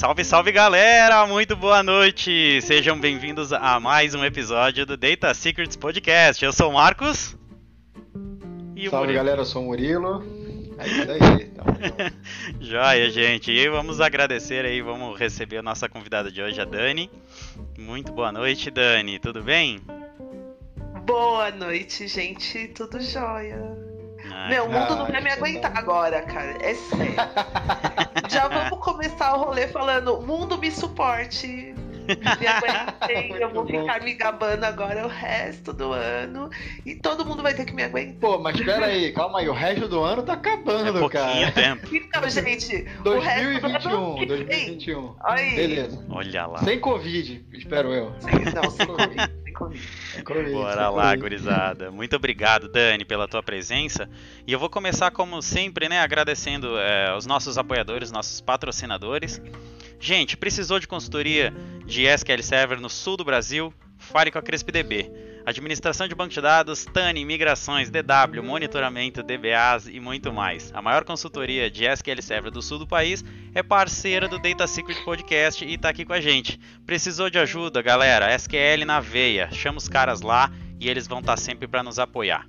Salve, salve galera! Muito boa noite! Sejam bem-vindos a mais um episódio do Data Secrets Podcast. Eu sou o Marcos. E o salve Murilo. galera, eu sou o Murilo. É isso aí, Joia, gente. E vamos agradecer aí, vamos receber a nossa convidada de hoje, a Dani. Muito boa noite, Dani. Tudo bem? Boa noite, gente. Tudo jóia. Meu, o mundo não vai me aguentar agora, cara. É sério. Já vamos começar o rolê falando: mundo me suporte. Me aguentei, eu vou ficar me gabando agora o resto do ano. E todo mundo vai ter que me aguentar. Pô, mas espera aí, calma aí, o resto do ano tá acabando, é cara. Tempo. Então, gente, 2021, 2021. Aí. Beleza. Olha lá. Sem Covid, espero eu. Não, sem Covid. Bora lá, gurizada. Muito obrigado, Dani, pela tua presença. E eu vou começar, como sempre, né, agradecendo é, os nossos apoiadores, nossos patrocinadores. Gente, precisou de consultoria de SQL Server no sul do Brasil? Fale com a CrespDB. Administração de banco de dados, TANI, migrações, DW, monitoramento, DBAs e muito mais. A maior consultoria de SQL Server do sul do país é parceira do Data Secret Podcast e está aqui com a gente. Precisou de ajuda, galera? SQL na veia. Chama os caras lá e eles vão estar tá sempre para nos apoiar.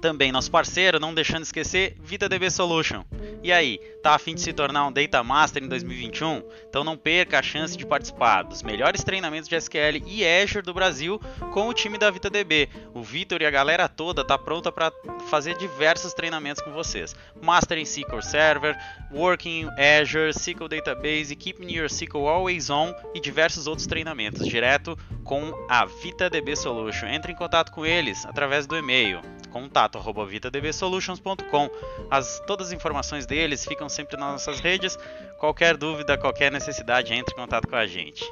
Também nosso parceiro, não deixando de esquecer, VitaDB Solution. E aí, tá a fim de se tornar um Data Master em 2021? Então não perca a chance de participar dos melhores treinamentos de SQL e Azure do Brasil com o time da VitaDB. O Vitor e a galera toda tá pronta para fazer diversos treinamentos com vocês. Master em SQL Server, Working in Azure, SQL Database, Keeping Your SQL Always On e diversos outros treinamentos direto com a VitaDB Solution. Entre em contato com eles através do e-mail contato@vitadbsolutions.com. As todas as informações deles ficam sempre nas nossas redes. Qualquer dúvida, qualquer necessidade, entre em contato com a gente.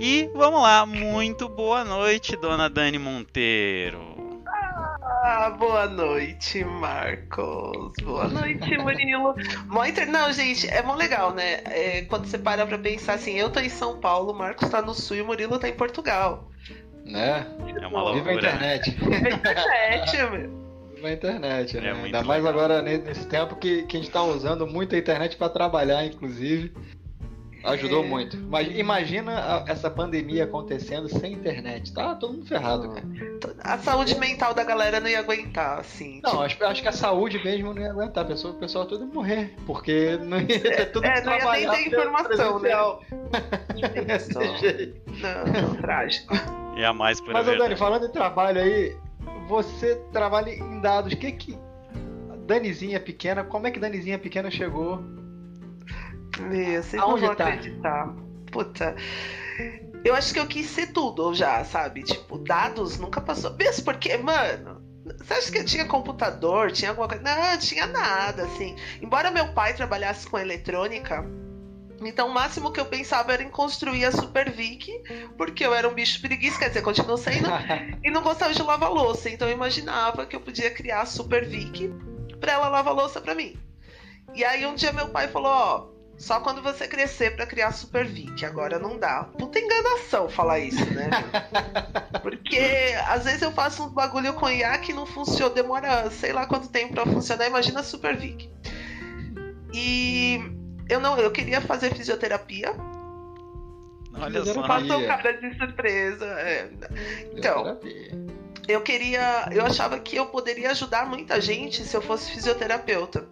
E vamos lá, muito boa noite, dona Dani Monteiro. Ah, boa noite, Marcos. Boa noite, Murilo. Não, gente, é muito legal, né? É, quando você para pra pensar assim, eu tô em São Paulo, o Marcos tá no Sul e o Murilo tá em Portugal. Né? É uma loucura. Viva a internet. Viva a internet, meu. Viva a internet, né? É Ainda mais legal. agora nesse tempo que, que a gente tá usando muito a internet para trabalhar, inclusive. Ajudou é. muito. Mas imagina essa pandemia acontecendo sem internet. Tá todo mundo ferrado, cara. A saúde mental da galera não ia aguentar, assim. Não, tipo... acho, acho que a saúde mesmo não ia aguentar. O pessoal todo ia morrer. Porque não ia ter tudo É, não ia nem ter informação, né? não, não, trágico. E a mais por Mas, Dani, falando em trabalho aí, você trabalha em dados. O que que. Danizinha pequena, como é que Danizinha pequena chegou meu, vocês Aonde não vão tá? acreditar. Puta. Eu acho que eu quis ser tudo já, sabe? Tipo, dados nunca passou. Mesmo porque, mano, você acha que eu tinha computador? Tinha alguma coisa? Não, tinha nada, assim. Embora meu pai trabalhasse com eletrônica, então o máximo que eu pensava era em construir a Super Vic, porque eu era um bicho preguiça, quer dizer, continuo sendo, e não gostava de lavar louça. Então eu imaginava que eu podia criar a Super Vic pra ela lavar louça pra mim. E aí um dia meu pai falou, ó só quando você crescer para criar Super Vic. Agora não dá. Puta enganação falar isso, né? Porque às vezes eu faço um bagulho com IA que não funciona, demora sei lá quanto tempo para funcionar. Imagina Super Vic. E eu não, eu queria fazer fisioterapia. Olha só. Passou cara de surpresa. É. Então, eu queria, eu achava que eu poderia ajudar muita gente se eu fosse fisioterapeuta.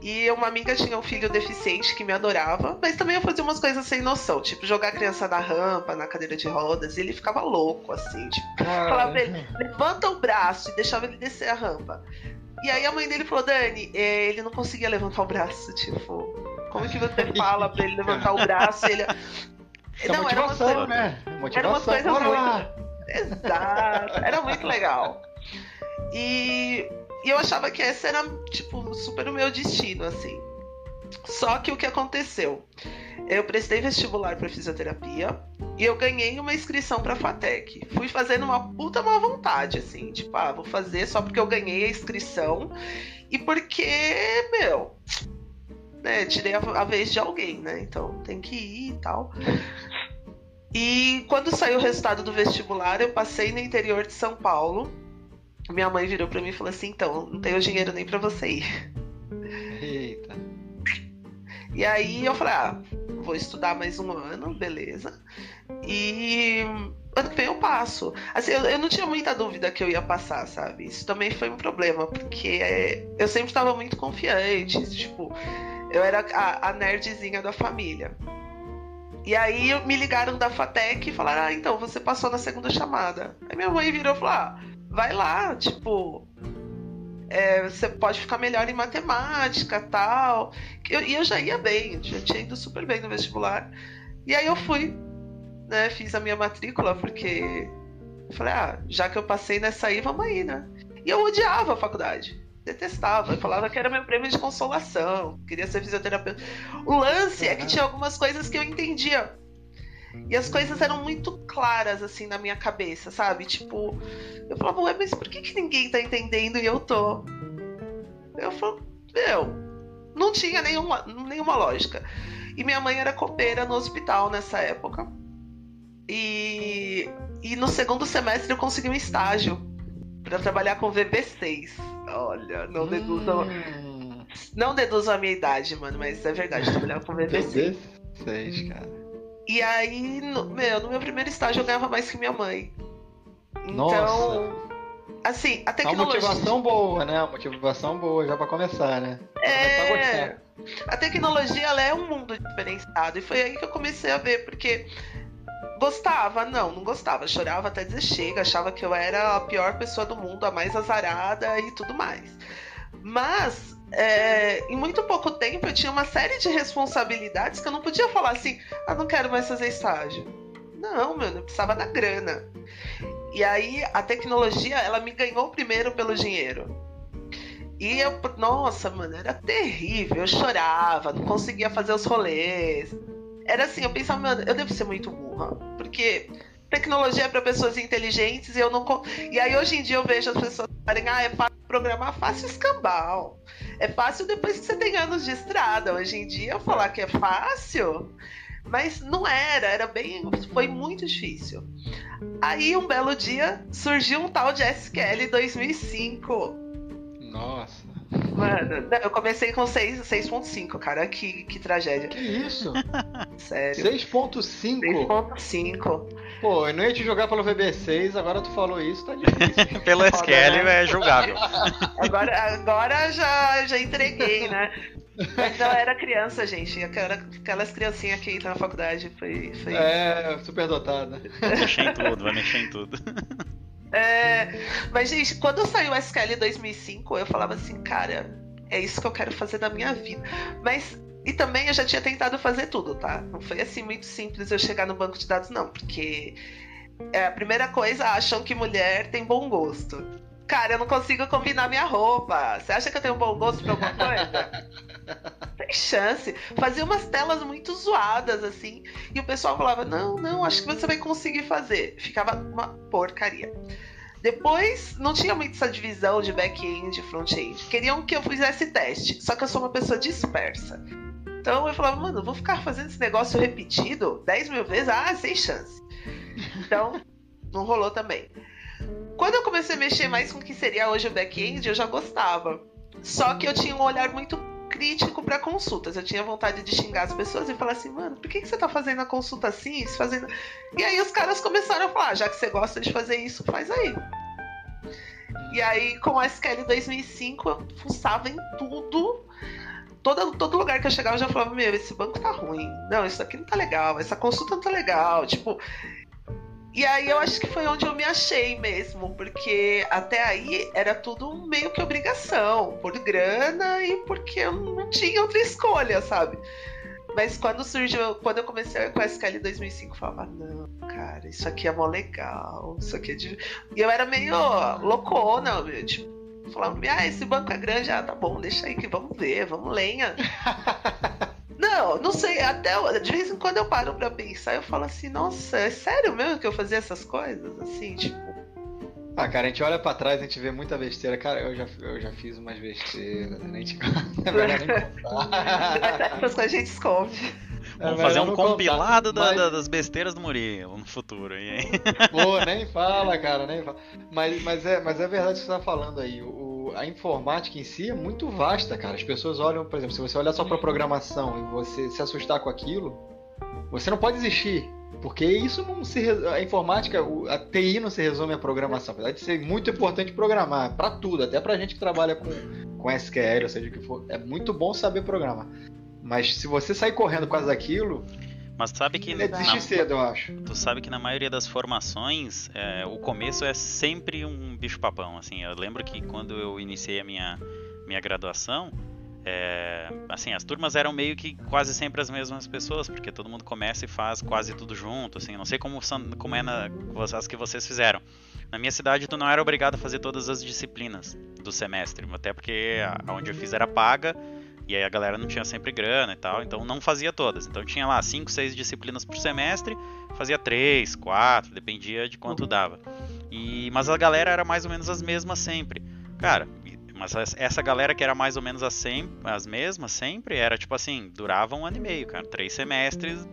E uma amiga tinha um filho deficiente que me adorava, mas também eu fazia umas coisas sem noção, tipo jogar a criança na rampa, na cadeira de rodas, e ele ficava louco, assim, tipo, ah, falava pra ele, levanta o braço e deixava ele descer a rampa. E aí a mãe dele falou, Dani, é, ele não conseguia levantar o braço, tipo, como que você fala pra ele levantar o braço ele. É não, era uma coisa, né? Motivação, era uma coisa muito. Exato, era muito legal. E e eu achava que esse era, tipo, super o meu destino, assim. Só que o que aconteceu? Eu prestei vestibular para fisioterapia e eu ganhei uma inscrição para FATEC. Fui fazendo uma puta má vontade, assim, tipo, ah, vou fazer só porque eu ganhei a inscrição e porque, meu, né, tirei a, a vez de alguém, né? Então tem que ir e tal. E quando saiu o resultado do vestibular, eu passei no interior de São Paulo minha mãe virou para mim e falou assim: então, não tenho dinheiro nem para você ir. Eita. E aí eu falei, ah, vou estudar mais um ano, beleza. E ano que vem eu passo. Assim, eu, eu, não tinha muita dúvida que eu ia passar, sabe? Isso também foi um problema, porque é, eu sempre estava muito confiante, tipo, eu era a, a nerdzinha da família. E aí me ligaram da FATEC e falaram: Ah, então você passou na segunda chamada. Aí minha mãe virou e falou: Ah, vai lá, tipo, é, você pode ficar melhor em matemática tal. E eu, eu, já ia bem, já tinha ido super bem no vestibular. E aí eu fui, né? Fiz a minha matrícula, porque eu falei, ah, já que eu passei nessa aí, vamos aí, né? E eu odiava a faculdade. Detestava. Eu falava que era meu prêmio de consolação. Queria ser fisioterapeuta. O lance é que tinha algumas coisas que eu entendia. E as coisas eram muito claras, assim, na minha cabeça, sabe? Tipo, eu falava, ué, mas por que, que ninguém tá entendendo e eu tô? Eu falo, meu, não tinha nenhuma, nenhuma lógica. E minha mãe era copeira no hospital nessa época. E, e no segundo semestre eu consegui um estágio para trabalhar com VB6. Olha, não hum. deduzam. Não deduzam a minha idade, mano, mas é verdade, trabalhar com VB6. VB6, cara. E aí, no, meu, no meu primeiro estágio eu ganhava mais que minha mãe. Então, Nossa. assim, a tecnologia. Uma motivação boa, né? Uma motivação boa já para começar, né? Pra é. A tecnologia ela é um mundo diferenciado. E foi aí que eu comecei a ver, porque gostava, não, não gostava. Chorava até dizer chega, achava que eu era a pior pessoa do mundo, a mais azarada e tudo mais. Mas é, em muito pouco tempo eu tinha uma série de responsabilidades que eu não podia falar assim, ah, não quero mais fazer estágio. Não, mano, eu precisava da grana. E aí a tecnologia, ela me ganhou primeiro pelo dinheiro. E eu, nossa, mano, era terrível. Eu chorava, não conseguia fazer os rolês. Era assim, eu pensava, mano, eu devo ser muito burra. Porque tecnologia é para pessoas inteligentes e eu não. E aí hoje em dia eu vejo as pessoas falarem, ah, é fácil programar fácil escambau. É fácil depois que você tem anos de estrada. Hoje em dia falar que é fácil, mas não era, era bem, foi muito difícil. Aí um belo dia surgiu um tal de SQL 2005. Nossa. Mano, eu comecei com 6.5, cara. Que, que tragédia. Que isso? Sério. 6.5? 6.5. Pô, eu não ia te jogar pelo VB6, agora tu falou isso, tá difícil. pelo SQL né? é julgável. Agora, agora já, já entreguei, né? Mas não, era criança, gente. Aquelas criancinhas que entram na faculdade. Foi, foi é, super dotada. Vai mexer em tudo, vai mexer em tudo. É, mas, gente, quando saiu o SQL 2005, eu falava assim, cara, é isso que eu quero fazer da minha vida. Mas, e também eu já tinha tentado fazer tudo, tá? Não foi assim muito simples eu chegar no banco de dados, não, porque é, a primeira coisa, acham que mulher tem bom gosto. Cara, eu não consigo combinar minha roupa. Você acha que eu tenho bom gosto pra alguma coisa? Tem chance. Fazia umas telas muito zoadas, assim. E o pessoal falava: Não, não, acho que você vai conseguir fazer. Ficava uma porcaria. Depois, não tinha muito essa divisão de back-end e front-end. Queriam que eu fizesse teste. Só que eu sou uma pessoa dispersa. Então eu falava, mano, vou ficar fazendo esse negócio repetido 10 mil vezes? Ah, sem chance. Então, não rolou também. Quando eu comecei a mexer mais com o que seria hoje o back-end, eu já gostava. Só que eu tinha um olhar muito crítico para consultas. Eu tinha vontade de xingar as pessoas e falar assim, mano, por que, que você tá fazendo a consulta assim? Fazendo... E aí os caras começaram a falar, ah, já que você gosta de fazer isso, faz aí. E aí, com a SQL 2005, eu fuçava em tudo. Todo, todo lugar que eu chegava, eu já falava, meu, esse banco tá ruim. Não, isso aqui não tá legal. Essa consulta não tá legal. Tipo, e aí eu acho que foi onde eu me achei mesmo, porque até aí era tudo meio que obrigação, por grana e porque eu não tinha outra escolha, sabe? Mas quando surgiu, quando eu comecei com a SQL 2005, eu falava, não, cara, isso aqui é mó legal, isso aqui é de... E eu era meio loucona, tipo, falava, ah, esse banco é grande, ah, tá bom, deixa aí que vamos ver, vamos lenha. Não, não sei, até de vez em quando eu paro pra pensar, eu falo assim, nossa, é sério mesmo que eu fazia essas coisas? Assim, tipo. Ah, cara, a gente olha pra trás e a gente vê muita besteira. Cara, eu já, eu já fiz umas besteiras, a gente é melhor nem contar. Essas coisas a gente esconde. É Vamos fazer um compilado da, mas... das besteiras do Murilo no futuro. E Pô, nem fala, cara, nem fala. Mas, mas, é, mas é verdade o que você tá falando aí. O, a informática em si é muito vasta, cara. As pessoas olham, por exemplo, se você olhar só para programação e você se assustar com aquilo, você não pode existir. Porque isso não se. A informática, a TI não se resume à programação. Apesar de ser muito importante programar, para tudo, até pra gente que trabalha com, com SQL, ou seja o que for. É muito bom saber programar. Mas se você sair correndo por causa daquilo. Mas sabe que. É desistir cedo, eu acho. Tu sabe que na maioria das formações, é, o começo é sempre um bicho-papão. Assim, eu lembro que quando eu iniciei a minha, minha graduação é, assim, as turmas eram meio que quase sempre as mesmas pessoas, porque todo mundo começa e faz quase tudo junto, assim, não sei como, são, como é na, as que vocês fizeram. Na minha cidade, tu não era obrigado a fazer todas as disciplinas do semestre, até porque a, onde eu fiz era paga, e aí a galera não tinha sempre grana e tal, então não fazia todas. Então tinha lá 5, 6 disciplinas por semestre, fazia 3, 4, dependia de quanto dava. E, mas a galera era mais ou menos as mesmas sempre. Cara, mas essa galera que era mais ou menos as, as mesmas sempre, era tipo assim, durava um ano e meio, cara. Três semestres,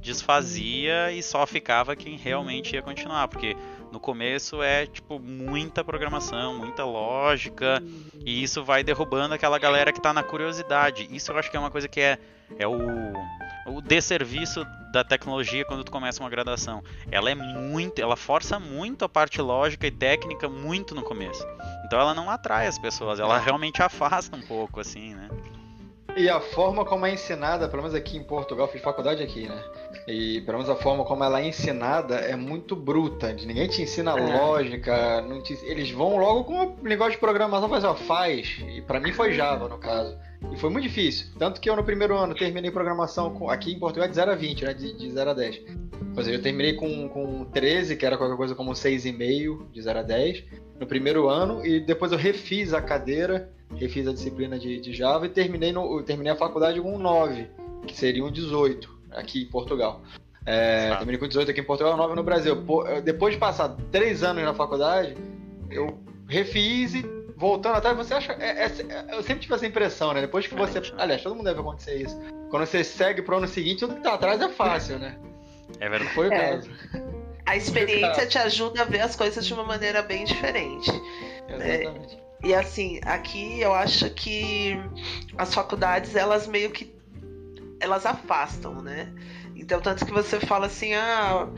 desfazia e só ficava quem realmente ia continuar. Porque no começo é tipo muita programação, muita lógica, e isso vai derrubando aquela galera que tá na curiosidade. Isso eu acho que é uma coisa que é, é o, o desserviço da tecnologia quando tu começa uma graduação. Ela é muito, ela força muito a parte lógica e técnica muito no começo. Então ela não atrai as pessoas, ela realmente afasta um pouco assim, né? E a forma como é ensinada, pelo menos aqui em Portugal, fiz faculdade aqui, né? E pelo menos a forma como ela é ensinada é muito bruta. Ninguém te ensina é. lógica, te... eles vão logo com o negócio de programação, faz, ó, faz. E para mim foi Java, no caso. E foi muito difícil. Tanto que eu no primeiro ano terminei programação com, aqui em Portugal de 0 a 20, né? De, de 0 a 10. Ou seja, eu terminei com, com 13, que era qualquer coisa como 6,5 de 0 a 10, no primeiro ano, e depois eu refiz a cadeira refiz a disciplina de, de Java e terminei, no, terminei a faculdade com um 9, que seria um 18 aqui em Portugal. É, terminei com 18 aqui em Portugal, 9 no Brasil. depois de passar três anos na faculdade, eu refiz e voltando atrás, você acha. É, é, eu sempre tive essa impressão, né? Depois que você. Aliás, todo mundo deve acontecer isso. Quando você segue pro ano seguinte, tudo que tá atrás é fácil, né? É verdade. Foi o é. caso. A experiência te ajuda a ver as coisas de uma maneira bem diferente. Exatamente. E assim, aqui eu acho que as faculdades, elas meio que elas afastam, né? Então, tanto que você fala assim, ah,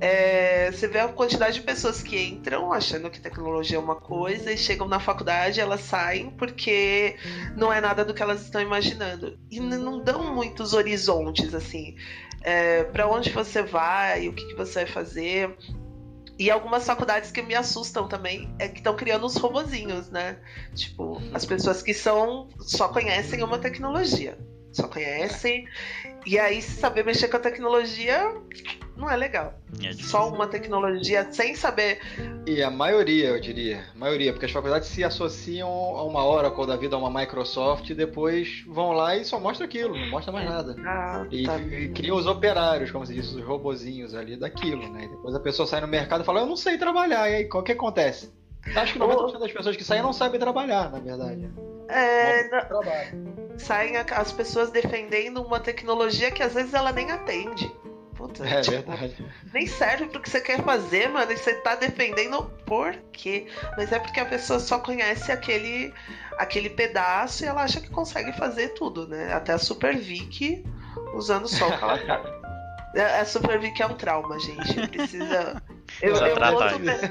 é, você vê a quantidade de pessoas que entram achando que tecnologia é uma coisa e chegam na faculdade elas saem porque não é nada do que elas estão imaginando. E não dão muitos horizontes, assim. É, para onde você vai, o que, que você vai fazer. E algumas faculdades que me assustam também é que estão criando os robozinhos, né? Tipo, as pessoas que são só conhecem uma tecnologia. Só conhecem. E aí, saber mexer com a tecnologia não é legal. É Só uma tecnologia sem saber. E a maioria, eu diria, a maioria, porque as faculdades se associam a uma Oracle da vida, a uma Microsoft, e depois vão lá e só mostra aquilo, não mostra mais nada. Ah, e, tá e criam os operários, como se diz, os robozinhos ali daquilo, né? E depois a pessoa sai no mercado e fala, eu não sei trabalhar, e aí o que acontece? Acho que 90% das pessoas que saem não sabem trabalhar, na verdade. É, saem as pessoas defendendo uma tecnologia que às vezes ela nem atende. Puta, é tipo, verdade. Nem serve pro que você quer fazer, mano. E você tá defendendo por quê? Mas é porque a pessoa só conhece aquele, aquele pedaço e ela acha que consegue fazer tudo, né? Até a Super Vic usando só o que ela tá. A Super Vic é um trauma, gente. Precisa. Eu, eu, vou, super...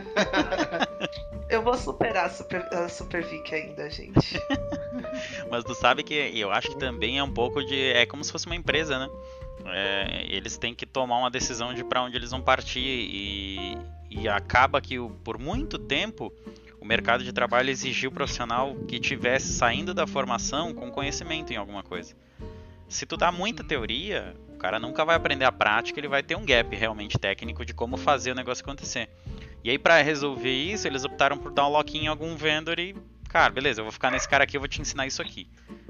eu vou superar a Super, a Super Vic ainda, gente. Mas tu sabe que eu acho que também é um pouco de. É como se fosse uma empresa, né? É, eles têm que tomar uma decisão de para onde eles vão partir e, e acaba que por muito tempo o mercado de trabalho exigiu o profissional que tivesse saindo da formação com conhecimento em alguma coisa. Se tu dá muita teoria, o cara nunca vai aprender a prática, ele vai ter um gap realmente técnico de como fazer o negócio acontecer. E aí para resolver isso, eles optaram por dar um lock em algum vendor e, cara, beleza, eu vou ficar nesse cara aqui, eu vou te ensinar isso aqui.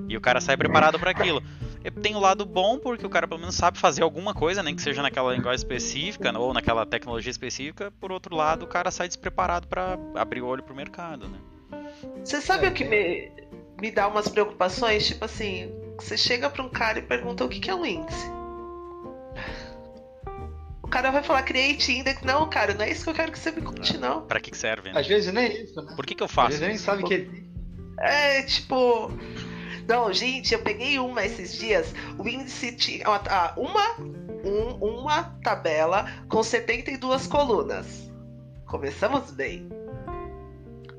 E o cara sai preparado para aquilo tem o lado bom, porque o cara pelo menos sabe fazer alguma coisa, nem que seja naquela linguagem específica ou naquela tecnologia específica. Por outro lado, o cara sai despreparado para abrir o olho pro mercado, né? Você sabe é, o que me, me dá umas preocupações? Tipo assim, você chega para um cara e pergunta o que, que é um índice. O cara vai falar create index. Não, cara, não é isso que eu quero que você me conte, não. Pra que serve, né? Às vezes nem é isso, né? Por que, que eu faço? Às vezes nem sabe que É, tipo. Não, gente, eu peguei uma esses dias. O índice tinha uma, um, uma tabela com 72 colunas. Começamos bem.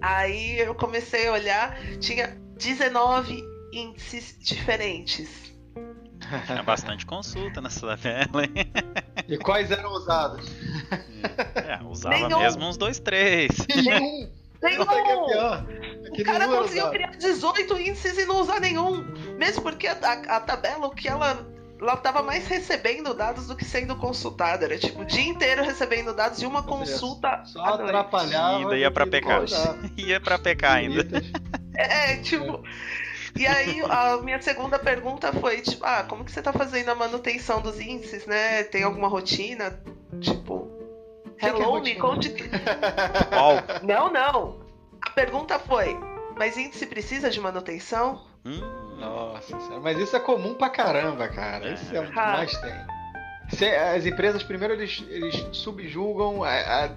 Aí eu comecei a olhar, tinha 19 índices diferentes. Tinha bastante consulta nessa tabela, hein? E quais eram usados? É, usava Nenhum. mesmo uns dois, três. Nenhum! Nenhum! É o cara conseguiu criar 18 índices e não usar nenhum. Mesmo porque a, a, a tabela, o que ela ela tava mais recebendo dados do que sendo consultada. Era tipo o dia inteiro recebendo dados e uma consulta. Só atrapalhava. E ainda ia pra PK. ia pra PK ainda. É, tipo. E aí, a minha segunda pergunta foi, tipo, ah, como que você tá fazendo a manutenção dos índices, né? Tem alguma rotina? Tipo, hello, me conte. não, não. A pergunta foi, mas índice precisa de manutenção? Hum, nossa, mas isso é comum pra caramba, cara. É. Isso é o que mais tem. As empresas, primeiro, eles, eles subjugam a, a,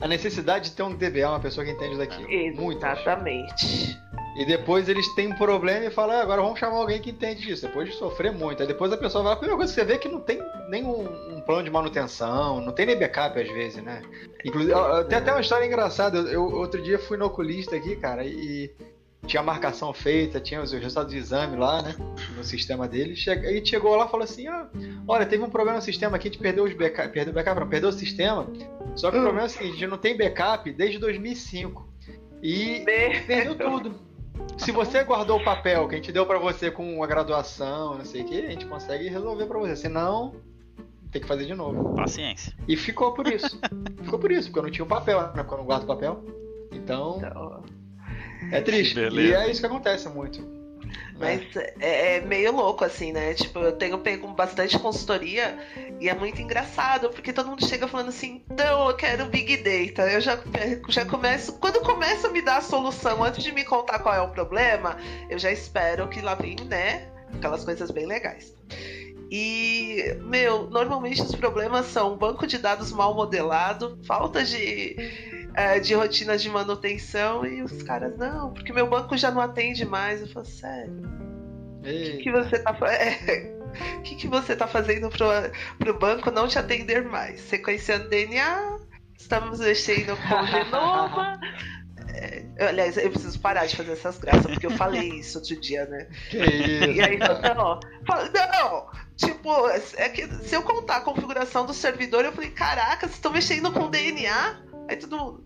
a, necessidade de ter um DBA, uma pessoa que entende daquilo. Exatamente. E depois eles têm um problema e falam, ah, agora vamos chamar alguém que entende disso, depois de sofrer muito. Aí depois a pessoa vai, a primeira coisa que você vê é que não tem nem um, plano de manutenção, não tem nem backup às vezes, né? Inclusive, tem até uma história engraçada. Eu, outro dia fui no oculista aqui, cara, e tinha a marcação feita, tinha os resultados do exame lá, né? No sistema dele. Chega, e chegou lá e falou assim: ah, olha, teve um problema no sistema aqui, a gente perdeu os backup, perdeu o backup, não, perdeu o sistema. Só que o problema é o seguinte, a gente não tem backup desde 2005. E perdeu tudo. Se você guardou o papel que a gente deu para você com a graduação, não sei o que, a gente consegue resolver para você. Senão, tem que fazer de novo. Paciência. E ficou por isso. ficou por isso, porque eu não tinha o papel, né? Porque eu não guardo o papel. Então. então... É triste. E é isso que acontece muito. Mas é, é, meio louco, assim, né? Tipo, eu tenho pego bastante consultoria e é muito engraçado, porque todo mundo chega falando assim, não, eu quero Big Data. Eu já, já começo. Quando começa a me dar a solução antes de me contar qual é o problema, eu já espero que lá vem, né? Aquelas coisas bem legais. E, meu, normalmente os problemas são banco de dados mal modelado, falta de é, de rotinas de manutenção e os caras, não, porque meu banco já não atende mais. Eu falo, sério? O que, que, você tá fazendo? É, o que, que você tá fazendo pro, pro banco não te atender mais? Sequenciando DNA, estamos mexendo com genoma. É, aliás, eu preciso parar de fazer essas graças, porque eu falei isso outro dia, né? Que isso? E aí, não, não, tipo, é que se eu contar a configuração do servidor, eu falei, caraca, vocês estão mexendo com DNA? Aí todo mundo.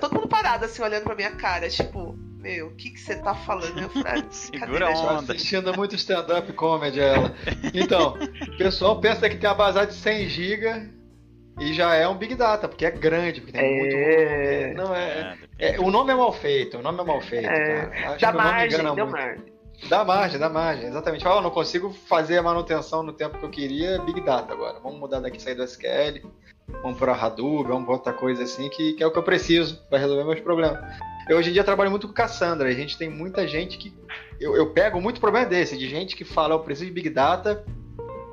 Todo mundo parado, assim, olhando pra minha cara, tipo, meu, o que que você tá falando? Eu falei, ah, Segura a onda. assistindo muito stand-up comedy, ela. Então, o pessoal pensa que tem uma base de 100 GB e já é um Big Data, porque é grande, porque tem é... muito. Não, é, é, é, o nome é mal feito, o nome é mal feito. É... Dá margem, deu margem. Dá margem, dá margem, exatamente. Fala, oh, não consigo fazer a manutenção no tempo que eu queria, Big Data agora. Vamos mudar daqui, sair do SQL vamos para Hadoop, vamos para outra coisa assim, que, que é o que eu preciso para resolver meus problemas. Eu hoje em dia trabalho muito com Cassandra, a gente tem muita gente que. Eu, eu pego muito problema desse, de gente que fala, eu preciso de Big Data,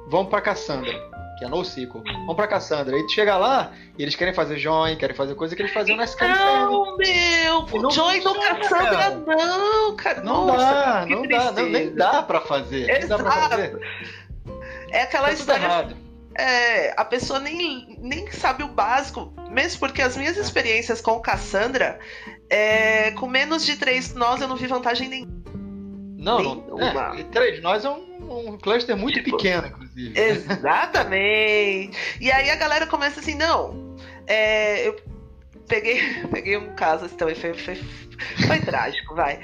vamos para Cassandra, que é NoSQL. Vamos para Cassandra. Aí tu chega lá e eles querem fazer join, querem fazer coisa que eles faziam na SQL Não, meu! Não join no Cassandra, não, cara. Não Nossa, dá, não dá, não, nem dá para fazer. Exato. Dá pra fazer. É aquela tá história. Errado é, a pessoa nem, nem sabe o básico, mesmo porque as minhas experiências com Cassandra, é, com menos de três nós eu não vi vantagem nenhuma. Não, não é, três nós é um, um cluster muito tipo, pequeno, inclusive. Exatamente. e aí a galera começa assim, não, é, eu peguei, peguei um caso assim, também foi, foi, foi trágico, vai.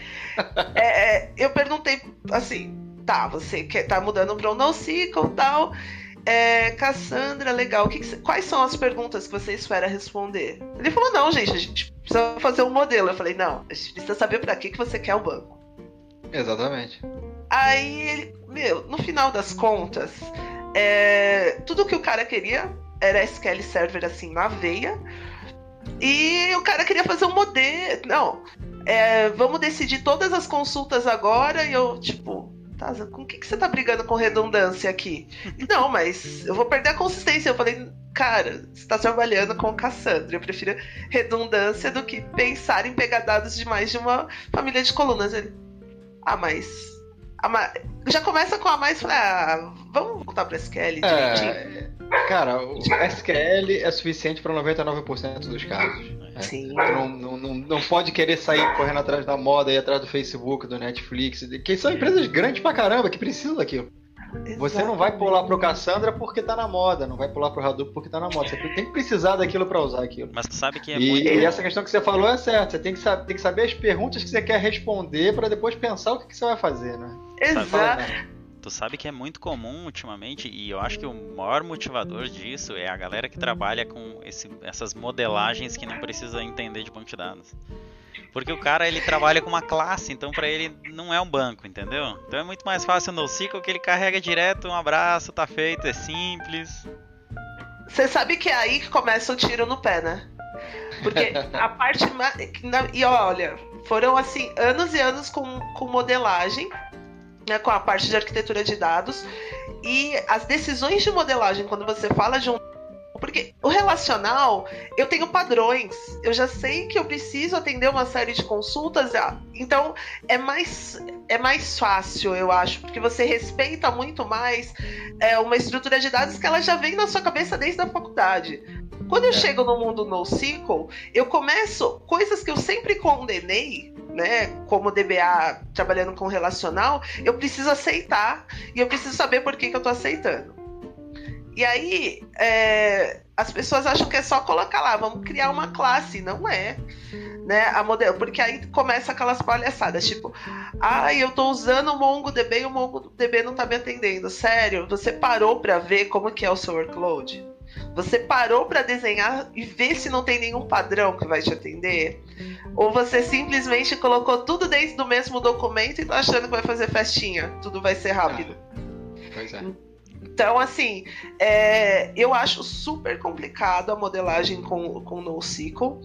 É, é, eu perguntei assim, tá, você quer, tá mudando para um NoSQL e tal. É, Cassandra, legal. Que que, quais são as perguntas que você espera responder? Ele falou: não, gente, a gente precisa fazer um modelo. Eu falei: não, a gente precisa saber para que, que você quer o banco. Exatamente. Aí ele, meu, no final das contas, é, tudo que o cara queria era SQL Server assim na veia. E o cara queria fazer um modelo. Não, é, vamos decidir todas as consultas agora. E eu, tipo, Tá, com o que, que você tá brigando com redundância aqui? Não, mas eu vou perder a consistência. Eu falei, cara, você está trabalhando com Cassandra. Eu prefiro redundância do que pensar em pegar dados de mais de uma família de colunas. Ele, ah, mas. Ah, já começa com a mais. Ah, vamos voltar para SQL é, Cara, o SQL é suficiente para 99% dos casos. É. Sim. Não, não, não, não, pode querer sair correndo atrás da moda e atrás do Facebook, do Netflix, que são empresas grandes pra caramba que precisam daquilo. Exatamente. Você não vai pular pro Cassandra porque tá na moda, não vai pular pro Hadoop porque tá na moda. Você tem que precisar daquilo para usar aquilo. Mas tu sabe que é e, muito... e essa questão que você falou é certa. Você tem que, saber, tem que saber as perguntas que você quer responder para depois pensar o que, que, você vai fazer, né? Exato. Tu sabe que é muito comum ultimamente, e eu acho que o maior motivador disso é a galera que trabalha com esse, essas modelagens que não precisa entender de banco de dados. Porque o cara ele trabalha com uma classe, então para ele não é um banco, entendeu? Então é muito mais fácil no NoSQL que ele carrega direto, um abraço, tá feito, é simples. Você sabe que é aí que começa o tiro no pé, né? Porque a parte. E olha, foram assim, anos e anos com, com modelagem, né, com a parte de arquitetura de dados. E as decisões de modelagem, quando você fala de um porque o relacional, eu tenho padrões. Eu já sei que eu preciso atender uma série de consultas. Ah, então, é mais, é mais fácil, eu acho, porque você respeita muito mais é, uma estrutura de dados que ela já vem na sua cabeça desde a faculdade. Quando eu é. chego no mundo NoSQL, eu começo coisas que eu sempre condenei, né, como DBA trabalhando com relacional, eu preciso aceitar e eu preciso saber por que, que eu estou aceitando. E aí, é, as pessoas acham que é só colocar lá, vamos criar uma classe. Não é. Né, a modelo, porque aí começa aquelas palhaçadas, tipo, ah, eu tô usando o MongoDB e o MongoDB não tá me atendendo. Sério, você parou para ver como que é o seu workload? Você parou para desenhar e ver se não tem nenhum padrão que vai te atender? Ou você simplesmente colocou tudo dentro do mesmo documento e tá achando que vai fazer festinha? Tudo vai ser rápido. Pois é. Então, assim, é, eu acho super complicado a modelagem com, com NoSQL,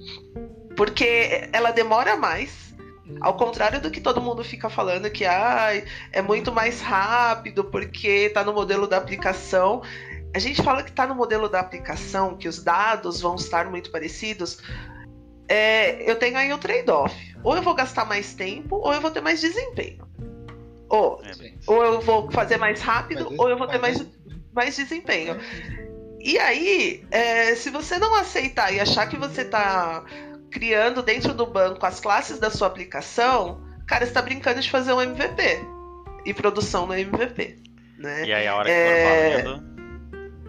porque ela demora mais. Ao contrário do que todo mundo fica falando que ah, é muito mais rápido porque está no modelo da aplicação. A gente fala que está no modelo da aplicação, que os dados vão estar muito parecidos. É, eu tenho aí o um trade-off. Ou eu vou gastar mais tempo, ou eu vou ter mais desempenho. Ou, é ou eu vou fazer mais rápido, ou eu vou ter mais mais desempenho. E aí, é, se você não aceitar e achar que você está criando dentro do banco as classes da sua aplicação, cara, está brincando de fazer um MVP e produção no MVP. Né? E aí a hora que é... for valendo,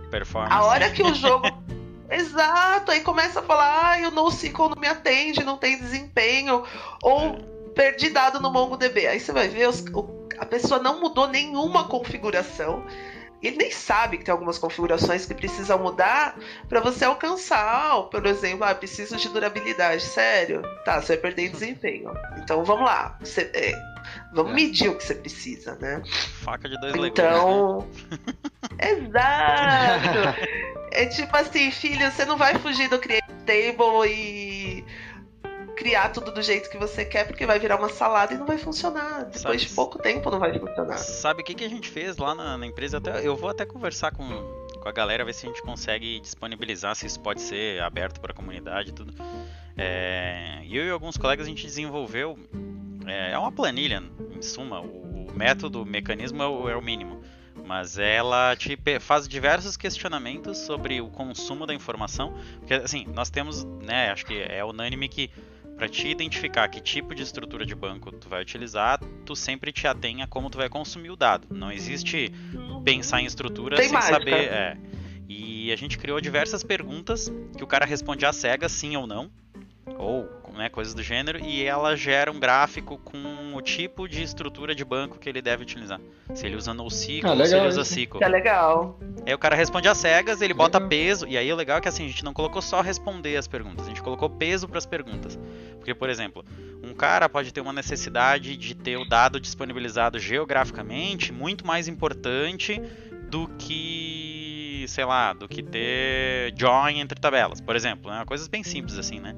performance. A hora que o jogo. Exato, aí começa a falar, ah, o NoSQL não me atende, não tem desempenho, ou é. perdi dado no MongoDB. Aí você vai ver, os, a pessoa não mudou nenhuma configuração ele nem sabe que tem algumas configurações que precisam mudar para você alcançar, por exemplo, ah, preciso de durabilidade. Sério? Tá, você vai perder desempenho. Então vamos lá. Você, é, vamos é. medir o que você precisa, né? Faca de dois Então. Exato! É tipo assim, filho, você não vai fugir do Create Table e criar tudo do jeito que você quer, porque vai virar uma salada e não vai funcionar. Depois Sabe, de pouco tempo não vai funcionar. Sabe o que, que a gente fez lá na, na empresa? Até, eu vou até conversar com, com a galera, ver se a gente consegue disponibilizar, se isso pode ser aberto para a comunidade e tudo. É, eu e alguns colegas a gente desenvolveu. É, é uma planilha, em suma. O, o método, o mecanismo é o, é o mínimo mas ela te faz diversos questionamentos sobre o consumo da informação, porque assim, nós temos, né, acho que é unânime que para te identificar que tipo de estrutura de banco tu vai utilizar, tu sempre te atenha a como tu vai consumir o dado. Não existe pensar em estrutura Tem sem mágica. saber. É. E a gente criou diversas perguntas que o cara responde a cega, sim ou não, ou né, coisas do gênero, e ela gera um gráfico com o tipo de estrutura de banco que ele deve utilizar. Se ele usa NoSQL ah, se ele usa SQL. É legal. Aí o cara responde às cegas, ele bota peso, e aí o legal é que assim, a gente não colocou só responder as perguntas, a gente colocou peso para as perguntas. Porque, por exemplo, um cara pode ter uma necessidade de ter o dado disponibilizado geograficamente muito mais importante do que, sei lá, do que ter join entre tabelas, por exemplo. Né? Coisas bem simples assim, né?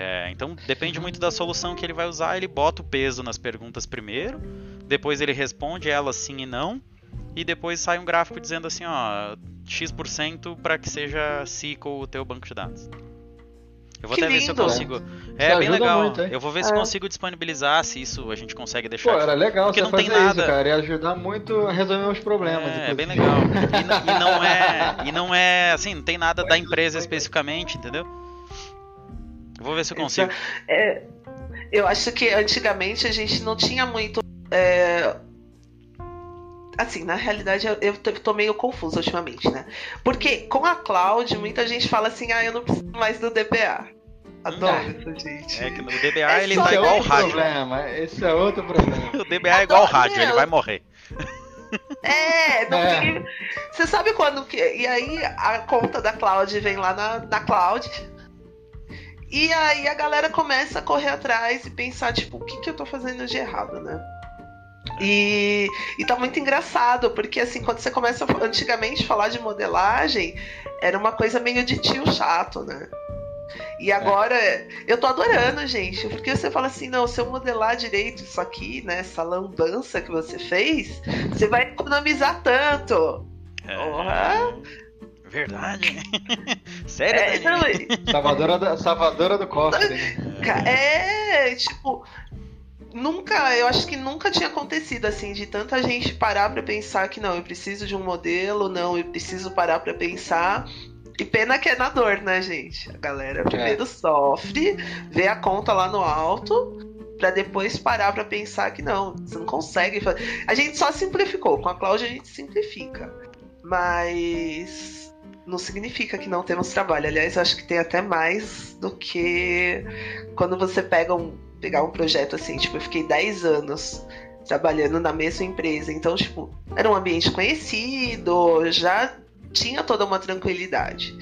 É, então depende muito da solução que ele vai usar. Ele bota o peso nas perguntas primeiro, depois ele responde elas sim e não, e depois sai um gráfico dizendo assim, ó, X% para que seja SQL o teu banco de dados. Eu vou que até lindo. ver se eu consigo. É, bem legal. Muito, eu vou ver se é. consigo disponibilizar, se isso a gente consegue deixar. Pô, era legal Porque não tem nada. Isso, cara, e ajudar muito a resolver os problemas. É, é bem legal. E, e, não é. E não é assim, não tem nada da empresa especificamente, entendeu? Vou ver se eu consigo. É, eu acho que antigamente a gente não tinha muito. É, assim, na realidade eu, eu tô meio confusa ultimamente, né? Porque com a cloud, muita gente fala assim, ah, eu não preciso mais do DBA. Adoro é. isso, gente. É que no DBA é ele tá igual o rádio. Problema. Esse é outro problema. o DBA é igual o rádio, ele vai morrer. É, não é. Você sabe quando que. E aí a conta da cloud vem lá na, na cloud. E aí a galera começa a correr atrás e pensar, tipo, o que, que eu tô fazendo de errado, né? E, e tá muito engraçado, porque assim, quando você começa antigamente a falar de modelagem, era uma coisa meio de tio chato, né? E agora eu tô adorando, gente, porque você fala assim, não, se eu modelar direito isso aqui, né, essa lambança que você fez, você vai economizar tanto. É... Porra. Verdade. Sério? É, não, salvadora, da, salvadora do cofre. É, tipo, nunca, eu acho que nunca tinha acontecido assim de tanta gente parar para pensar que não, eu preciso de um modelo, não, eu preciso parar para pensar. E pena que é na dor, né, gente? A galera primeiro é. sofre, vê a conta lá no alto, para depois parar para pensar que não, você não consegue fazer. A gente só simplificou, com a Cláudia a gente simplifica. Mas não significa que não temos trabalho. Aliás, eu acho que tem até mais do que quando você pega um pegar um projeto assim, tipo, eu fiquei 10 anos trabalhando na mesma empresa. Então, tipo, era um ambiente conhecido, já tinha toda uma tranquilidade.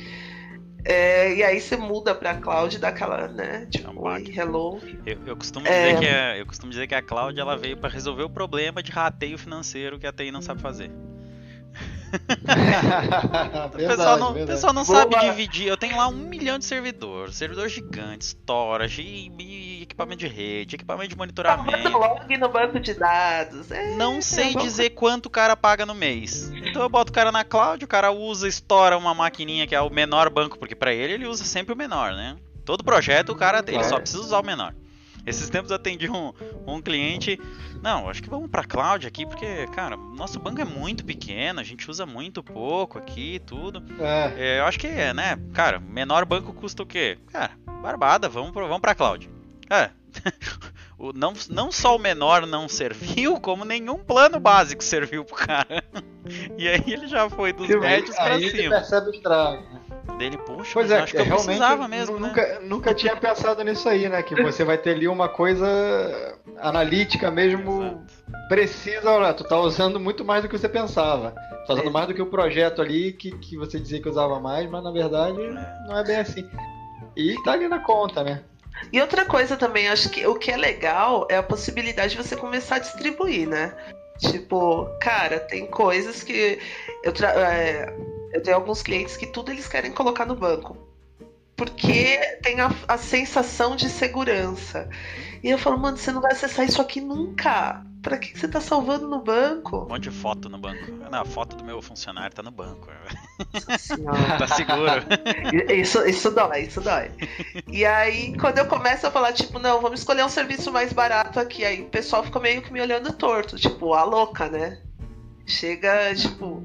É, e aí você muda pra cloud daquela, né? Tipo, é oi, hello. Eu, eu, costumo é... dizer que a, eu costumo dizer que a cloud ela veio para resolver o problema de rateio financeiro que a TI não sabe fazer. o pessoal não, verdade. pessoal não sabe dividir. Eu tenho lá um milhão de servidores, servidor gigante, storage, e, e equipamento de rede, equipamento de monitoramento. Tá log no banco de dados. É, não sei é dizer quanto o cara paga no mês. Então eu boto o cara na cloud, o cara usa, estoura uma maquininha que é o menor banco, porque para ele ele usa sempre o menor, né? Todo projeto o cara ele só precisa usar o menor. Esses tempos eu atendi um, um cliente. Não, acho que vamos para cloud aqui, porque, cara, nosso banco é muito pequeno, a gente usa muito pouco aqui tudo. É. É, eu acho que, né, cara, menor banco custa o quê? Cara, barbada, vamos, pra, vamos pra cloud. É. o, não, não só o menor não serviu, como nenhum plano básico serviu pro cara. e aí ele já foi dos médios pra aí cima. Ele percebe o estrago, né? Dele, puxa, pois é, acho que eu precisava mesmo, nunca, né? nunca tinha pensado nisso aí, né? Que você vai ter ali uma coisa analítica mesmo Exato. precisa, olha, tu tá usando muito mais do que você pensava. Tá usando é. mais do que o projeto ali que, que você dizia que usava mais, mas na verdade é. não é bem assim. E tá ali na conta, né? E outra coisa também, acho que o que é legal é a possibilidade de você começar a distribuir, né? Tipo, cara, tem coisas que eu tra... É eu tenho alguns clientes que tudo eles querem colocar no banco. Porque tem a, a sensação de segurança. E eu falo, mano, você não vai acessar isso aqui nunca. Pra que você tá salvando no banco? Um monte de foto no banco. Não, a foto do meu funcionário tá no banco. tá seguro. Isso, isso dói, isso dói. E aí, quando eu começo a falar, tipo, não, vamos escolher um serviço mais barato aqui, aí o pessoal fica meio que me olhando torto, tipo, a louca, né? Chega, tipo,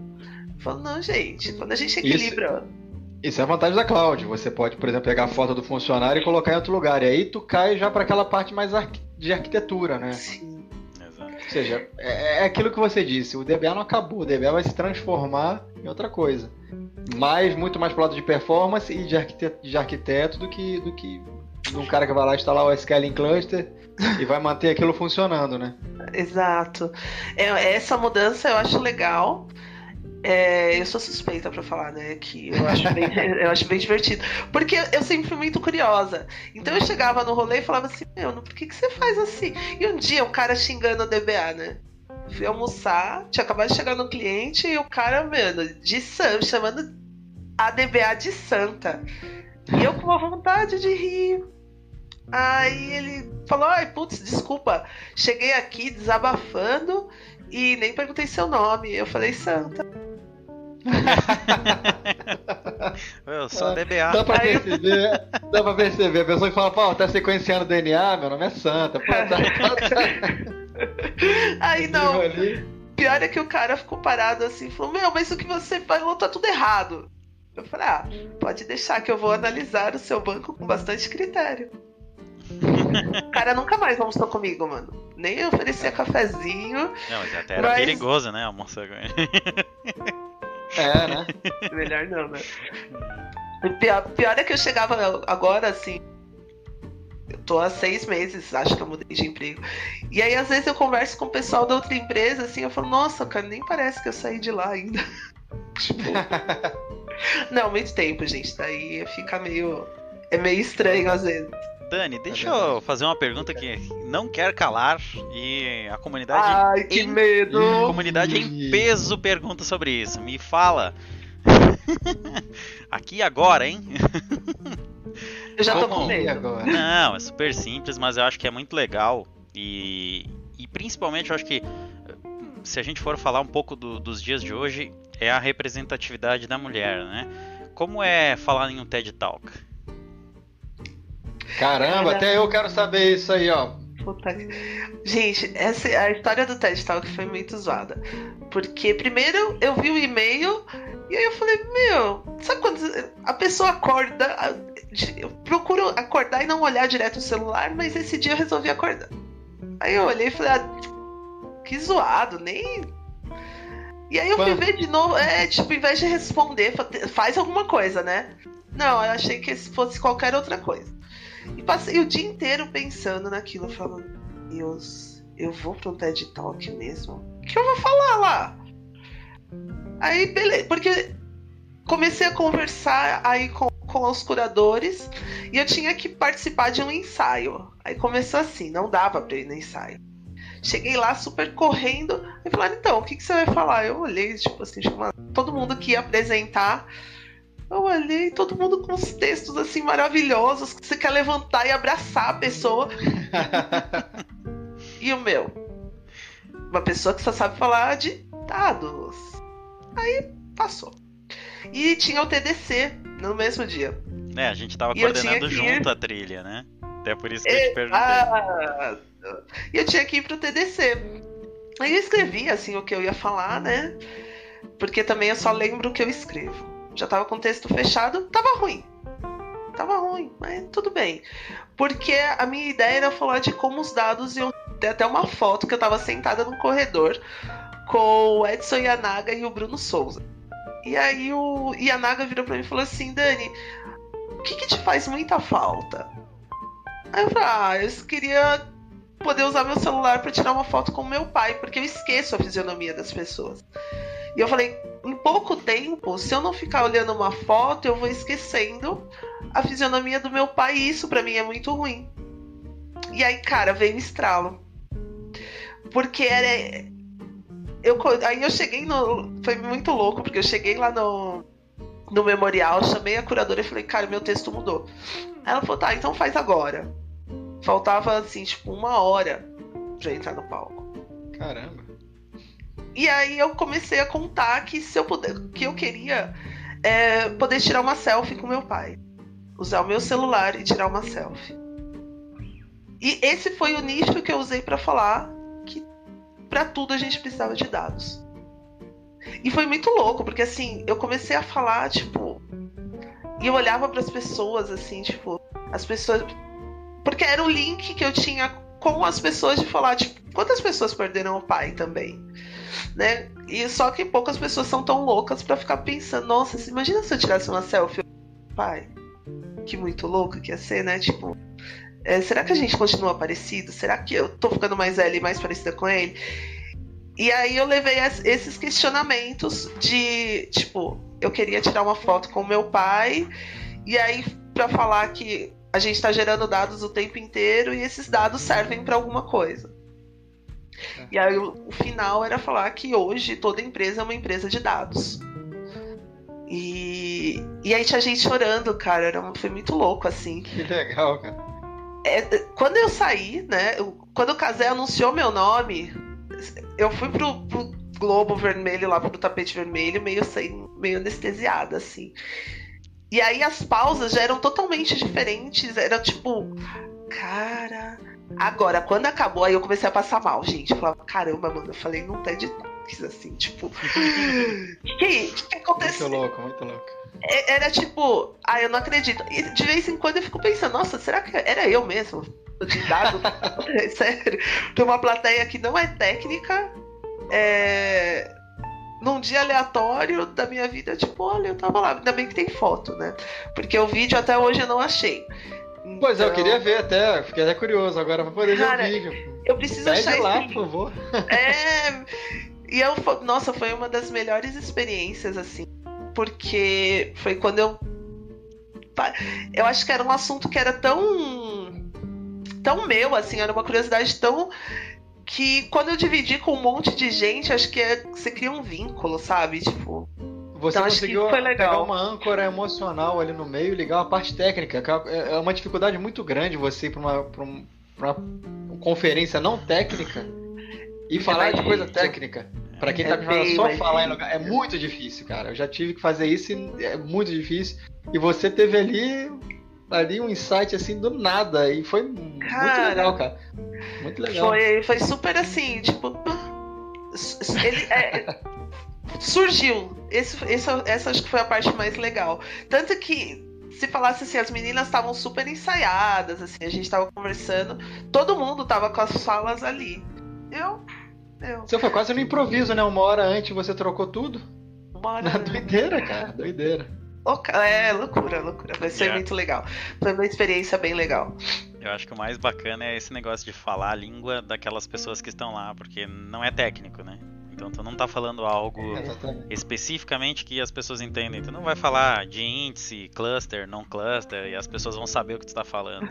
Falo, não, gente, quando a gente equilibra. Isso, isso é a vantagem da cloud. Você pode, por exemplo, pegar a foto do funcionário e colocar em outro lugar. E aí tu cai já para aquela parte mais de arquitetura, né? Sim. Exato. Ou seja, é, é aquilo que você disse. O DBA não acabou. O DBA vai se transformar em outra coisa. Mas muito mais pro lado de performance e de arquiteto, de arquiteto do que do que de um cara que vai lá instalar o SQL em cluster e vai manter aquilo funcionando, né? Exato. É, essa mudança eu acho legal. É, eu sou suspeita para falar, né? Que eu acho, bem, eu acho bem divertido. Porque eu sempre fui muito curiosa. Então eu chegava no rolê e falava assim: Meu, por que, que você faz assim? E um dia o cara xingando o DBA, né? Fui almoçar, tinha acabado de chegar no cliente e o cara, mano, de Sam, chamando a DBA de santa. E eu com uma vontade de rir. Aí ele falou: Ai, putz, desculpa, cheguei aqui desabafando e nem perguntei seu nome. Eu falei, Santa. Eu sou DBA. Dá pra perceber, dá pra perceber. A pessoa que fala, pô, tá sequenciando DNA, meu nome é Santa. Pô, tá, Aí não. Pior é que o cara ficou parado assim e falou: Meu, mas o que você falou tá tudo errado. Eu falei: Ah, pode deixar que eu vou analisar o seu banco com bastante critério. o cara nunca mais almoçou comigo, mano. Nem oferecia cafezinho. Não, mas até era mas... perigoso, né? Almoçar com ele. É, né? Melhor não, né? O pior, pior é que eu chegava agora, assim. Eu tô há seis meses, acho que eu mudei de emprego. E aí, às vezes, eu converso com o pessoal da outra empresa, assim, eu falo, nossa, cara, nem parece que eu saí de lá ainda. tipo. não, muito tempo, gente. Daí fica meio. É meio estranho às vezes. Dani, deixa é eu fazer uma pergunta que não quer calar e a comunidade. Ai, que em, medo! A comunidade em peso pergunta sobre isso. Me fala. Aqui agora, hein? Eu já Como? tô com medo agora. Não, é super simples, mas eu acho que é muito legal. E, e principalmente eu acho que se a gente for falar um pouco do, dos dias de hoje, é a representatividade da mulher, né? Como é falar em um TED Talk? Caramba, até eu quero saber isso aí, ó. Puta. Gente, essa, a história do TED Talk foi muito zoada. Porque primeiro eu vi o e-mail e aí eu falei, meu, sabe quando a pessoa acorda, eu procuro acordar e não olhar direto no celular, mas esse dia eu resolvi acordar. Aí eu olhei e falei, ah, que zoado, nem. E aí eu fui ver de novo, é, tipo, em vez de responder, faz alguma coisa, né? Não, eu achei que fosse qualquer outra coisa. E passei o dia inteiro pensando naquilo, falando: Deus, eu vou para um TED Talk mesmo? O que eu vou falar lá? Aí, beleza, porque comecei a conversar aí com, com os curadores e eu tinha que participar de um ensaio. Aí começou assim, não dava para ir no ensaio. Cheguei lá super correndo e falaram, então, o que, que você vai falar? Eu olhei, tipo assim, todo mundo que ia apresentar eu olhei todo mundo com os textos assim maravilhosos que você quer levantar e abraçar a pessoa. e o meu? Uma pessoa que só sabe falar de dados. Aí passou. E tinha o TDC no mesmo dia. É, a gente tava e coordenando junto a trilha, né? Até por isso que eu te perguntei. E eu tinha que ir pro TDC. Aí eu escrevi assim o que eu ia falar, né? Porque também eu só lembro o que eu escrevo já tava com o texto fechado, tava ruim. Tava ruim, mas tudo bem. Porque a minha ideia era falar de como os dados iam. ter até uma foto que eu tava sentada no corredor com o Edson Yanaga e o Bruno Souza. E aí o Yanaga virou pra mim e falou assim: Dani, o que, que te faz muita falta? Aí eu falei: Ah, eu queria poder usar meu celular para tirar uma foto com meu pai, porque eu esqueço a fisionomia das pessoas. E eu falei, em pouco tempo, se eu não ficar olhando uma foto, eu vou esquecendo a fisionomia do meu pai, e isso para mim é muito ruim. E aí, cara, veio o estralo. Porque era. Eu, aí eu cheguei no. Foi muito louco, porque eu cheguei lá no, no memorial, chamei a curadora e falei, cara, meu texto mudou. Ela falou, tá, então faz agora. Faltava, assim, tipo, uma hora pra entrar no palco. Caramba. E aí eu comecei a contar que se eu puder, que eu queria é, poder tirar uma selfie com meu pai. Usar o meu celular e tirar uma selfie. E esse foi o nicho que eu usei para falar que para tudo a gente precisava de dados. E foi muito louco, porque assim, eu comecei a falar, tipo, e eu olhava para as pessoas assim, tipo, as pessoas porque era o link que eu tinha com as pessoas de falar, tipo, quantas pessoas perderam o pai também? Né? E só que poucas pessoas são tão loucas para ficar pensando, nossa, imagina se eu tirasse uma selfie, pai, que muito louco que ia ser, né? Tipo, é, será que a gente continua parecido? Será que eu tô ficando mais velha e mais parecida com ele? E aí eu levei esses questionamentos de, tipo, eu queria tirar uma foto com meu pai, e aí para falar que a gente está gerando dados o tempo inteiro e esses dados servem para alguma coisa. E aí o, o final era falar que hoje toda empresa é uma empresa de dados. E, e aí tinha gente chorando, cara. Era, foi muito louco, assim. Que legal, cara. É, quando eu saí, né? Eu, quando o Casé anunciou meu nome, eu fui pro, pro globo vermelho lá pro tapete vermelho, meio sem, meio anestesiada, assim. E aí as pausas já eram totalmente diferentes. Era tipo, cara. Agora, quando acabou, aí eu comecei a passar mal, gente. Eu falava, caramba, mano, eu falei, não tá de toques, assim, tipo. O que, que, que aconteceu? Muito louco, muito louco. É, era tipo, ah, eu não acredito. E de vez em quando eu fico pensando, nossa, será que era eu mesmo? De dado? Sério. Tem uma plateia que não é técnica. É num dia aleatório da minha vida, tipo, olha, eu tava lá. Ainda bem que tem foto, né? Porque o vídeo até hoje eu não achei. Então... Pois é, eu queria ver até, fiquei até curioso agora pra poder Cara, ver o vídeo. Eu preciso Pede achar lá, por favor. É. E eu, nossa, foi uma das melhores experiências, assim. Porque foi quando eu. Eu acho que era um assunto que era tão. tão meu, assim, era uma curiosidade tão que quando eu dividi com um monte de gente, acho que é, você cria um vínculo, sabe? Tipo. Você então, conseguiu pegar uma âncora emocional ali no meio e ligar uma parte técnica. É, é uma dificuldade muito grande você ir para uma, pra uma conferência não técnica e é falar de coisa técnica. Para quem tá é me só falar em lugar. É muito difícil, cara. Eu já tive que fazer isso e é muito difícil. E você teve ali ali um insight assim do nada e foi cara, muito legal, cara. Muito legal. Foi, foi super assim, tipo. Ele é, surgiu. Esse, esse, essa acho que foi a parte mais legal. Tanto que se falasse assim, as meninas estavam super ensaiadas, assim, a gente tava conversando, todo mundo tava com as falas ali. Eu. eu. Você foi quase no improviso, né? Uma hora antes você trocou tudo? Uma hora. doideira, cara, doideira. É, loucura, loucura. Vai ser yeah. muito legal. Foi uma experiência bem legal. Eu acho que o mais bacana é esse negócio de falar a língua daquelas pessoas que estão lá, porque não é técnico, né? Então tu não tá falando algo especificamente que as pessoas entendem. Tu não vai falar de índice, cluster, não cluster, e as pessoas vão saber o que tu tá falando.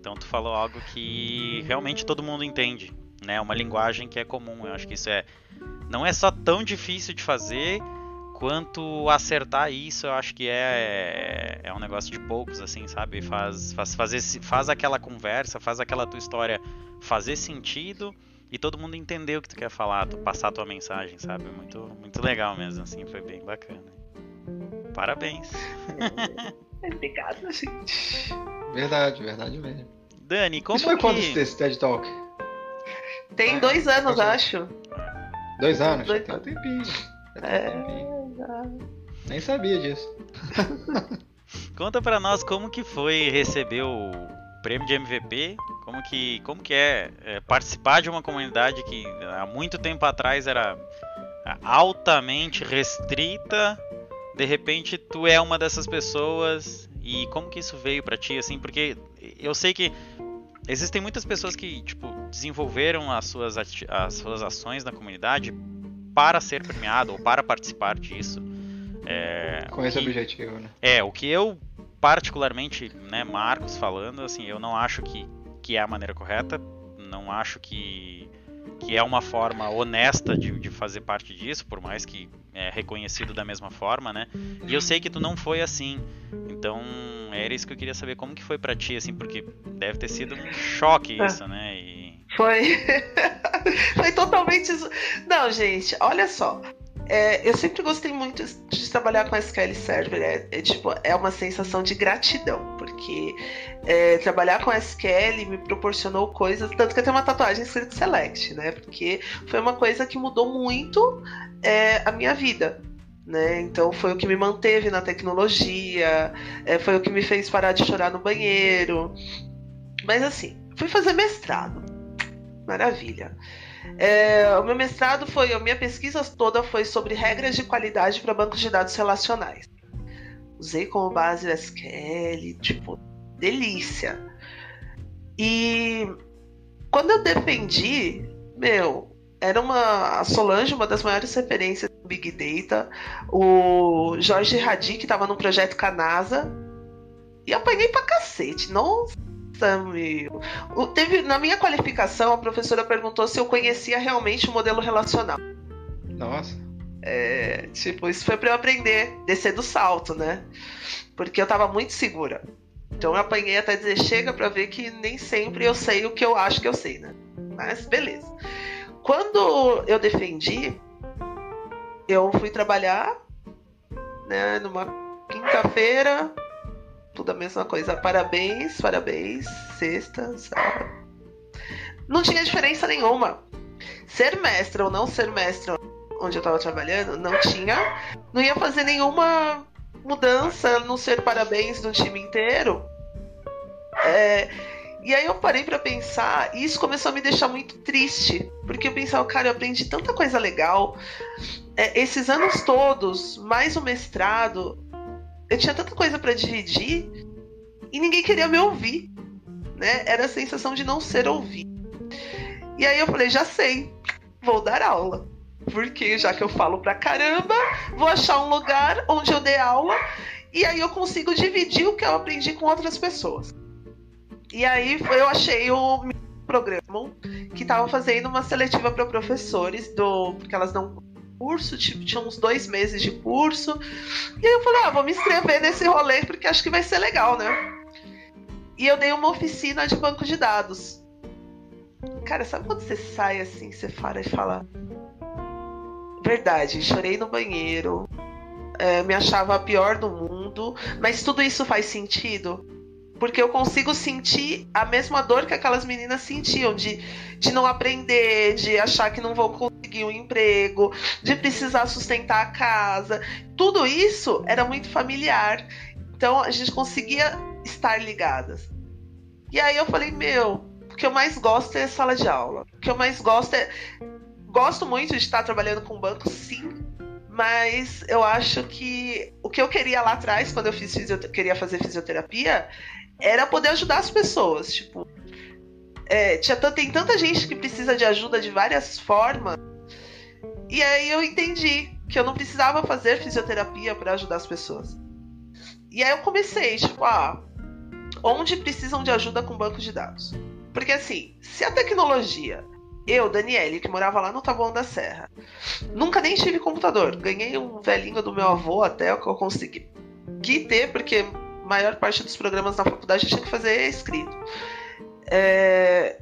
Então tu falou algo que realmente todo mundo entende, né? Uma linguagem que é comum. Eu acho que isso é não é só tão difícil de fazer, quanto acertar isso, eu acho que é, é um negócio de poucos, assim, sabe? Faz, faz, fazer, faz aquela conversa, faz aquela tua história fazer sentido e todo mundo entender o que tu quer falar, tu passar a tua mensagem, sabe? Muito, muito legal mesmo, assim, foi bem bacana. Parabéns. É, obrigado, gente. Verdade, verdade mesmo. Dani, como Isso foi que... quando esse TED Talk? Tem dois anos, acho. Dois anos? Dois... Tem um tempinho. É... Nem sabia disso. Conta para nós como que foi receber o prêmio de MVP, como que, como que é, é, participar de uma comunidade que há muito tempo atrás era altamente restrita, de repente tu é uma dessas pessoas e como que isso veio para ti assim, porque eu sei que existem muitas pessoas que tipo desenvolveram as suas as suas ações na comunidade para ser premiado ou para participar disso. É, Com esse que, objetivo, né? É, o que eu particularmente, né, Marcos falando, assim, eu não acho que, que é a maneira correta, não acho que, que é uma forma honesta de, de fazer parte disso, por mais que é reconhecido da mesma forma, né? E eu sei que tu não foi assim, então era isso que eu queria saber, como que foi para ti, assim, porque deve ter sido um choque é. isso, né? E foi. Foi totalmente. Não, gente, olha só. É, eu sempre gostei muito de trabalhar com SQL Server. É, é, tipo, é uma sensação de gratidão, porque é, trabalhar com SQL me proporcionou coisas. Tanto que eu tenho uma tatuagem escrito Select, né? Porque foi uma coisa que mudou muito é, a minha vida. Né? Então foi o que me manteve na tecnologia, é, foi o que me fez parar de chorar no banheiro. Mas assim, fui fazer mestrado. Maravilha. É, o meu mestrado foi, a minha pesquisa toda foi sobre regras de qualidade para bancos de dados relacionais. Usei como base o SQL, tipo, delícia. E quando eu defendi, meu, era uma a Solange, uma das maiores referências do Big Data, o Jorge Radi, que estava no projeto Canasa, e apanhei pra cacete. Nossa, meu. Teve, na minha qualificação, a professora perguntou se eu conhecia realmente o modelo relacional. Nossa. É, tipo, isso foi para eu aprender, descer do salto, né? Porque eu tava muito segura. Então eu apanhei até dizer chega para ver que nem sempre eu sei o que eu acho que eu sei, né? Mas beleza. Quando eu defendi, eu fui trabalhar, né, numa quinta-feira, tudo a mesma coisa. Parabéns, parabéns, sexta, sábado. Não tinha diferença nenhuma. Ser mestre ou não ser mestre onde eu tava trabalhando, não tinha. Não ia fazer nenhuma mudança no ser parabéns do time inteiro. É, e aí eu parei para pensar, e isso começou a me deixar muito triste, porque eu pensava, cara, eu aprendi tanta coisa legal. É, esses anos todos, mais o mestrado, eu tinha tanta coisa para dividir e ninguém queria me ouvir, né? Era a sensação de não ser ouvido. E aí eu falei, já sei, vou dar aula. Porque já que eu falo pra caramba, vou achar um lugar onde eu dê aula e aí eu consigo dividir o que eu aprendi com outras pessoas. E aí eu achei o programa que estava fazendo uma seletiva para professores do porque elas dão curso, tipo, tinha uns dois meses de curso. E aí eu falei, ah, vou me inscrever nesse rolê porque acho que vai ser legal, né? E eu dei uma oficina de banco de dados. Cara, sabe quando você sai assim, você para e fala, Verdade, chorei no banheiro. É, me achava a pior do mundo. Mas tudo isso faz sentido? Porque eu consigo sentir a mesma dor que aquelas meninas sentiam, de, de não aprender, de achar que não vou conseguir um emprego, de precisar sustentar a casa. Tudo isso era muito familiar. Então a gente conseguia estar ligadas. E aí eu falei, meu, o que eu mais gosto é sala de aula. O que eu mais gosto é gosto muito de estar trabalhando com banco, sim. Mas eu acho que o que eu queria lá atrás, quando eu fiz queria fazer fisioterapia, era poder ajudar as pessoas. Tipo, é, tinha, tem tanta gente que precisa de ajuda de várias formas. E aí eu entendi que eu não precisava fazer fisioterapia para ajudar as pessoas. E aí eu comecei, tipo, ah, onde precisam de ajuda com banco de dados? Porque assim, se a tecnologia eu, Daniele, que morava lá no Taboão da Serra, nunca nem tive computador. Ganhei um velhinho do meu avô até o que eu consegui ter, porque maior parte dos programas na faculdade tinha que fazer escrito. É...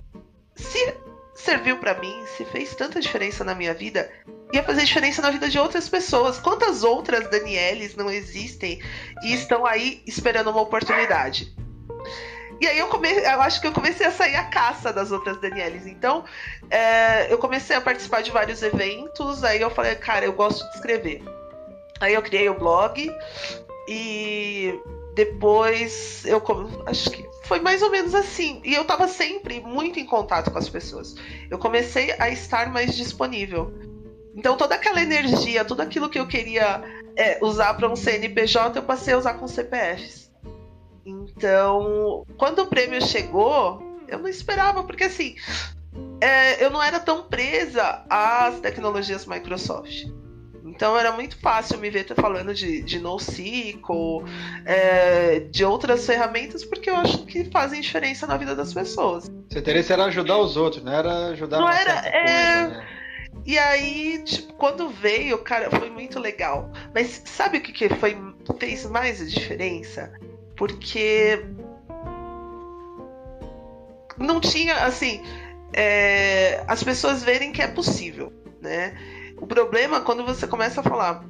Se serviu para mim, se fez tanta diferença na minha vida, ia fazer diferença na vida de outras pessoas. Quantas outras Danieles não existem e estão aí esperando uma oportunidade? E aí eu, come... eu acho que eu comecei a sair a caça das outras Danieles. Então, é, eu comecei a participar de vários eventos. Aí eu falei, cara, eu gosto de escrever. Aí eu criei o blog e depois eu acho que foi mais ou menos assim. E eu tava sempre muito em contato com as pessoas. Eu comecei a estar mais disponível. Então toda aquela energia, tudo aquilo que eu queria é, usar para um CNPJ, eu passei a usar com CPFs. Então, quando o prêmio chegou, eu não esperava, porque assim, é, eu não era tão presa às tecnologias Microsoft. Então era muito fácil me ver falando de, de NoSQL, é, de outras ferramentas, porque eu acho que fazem diferença na vida das pessoas. Seu interesse era ajudar os outros, não era ajudar Não era. É... Coisa, né? E aí, tipo, quando veio, cara, foi muito legal. Mas sabe o que, que foi, fez mais a diferença? porque não tinha assim é, as pessoas verem que é possível, né? O problema quando você começa a falar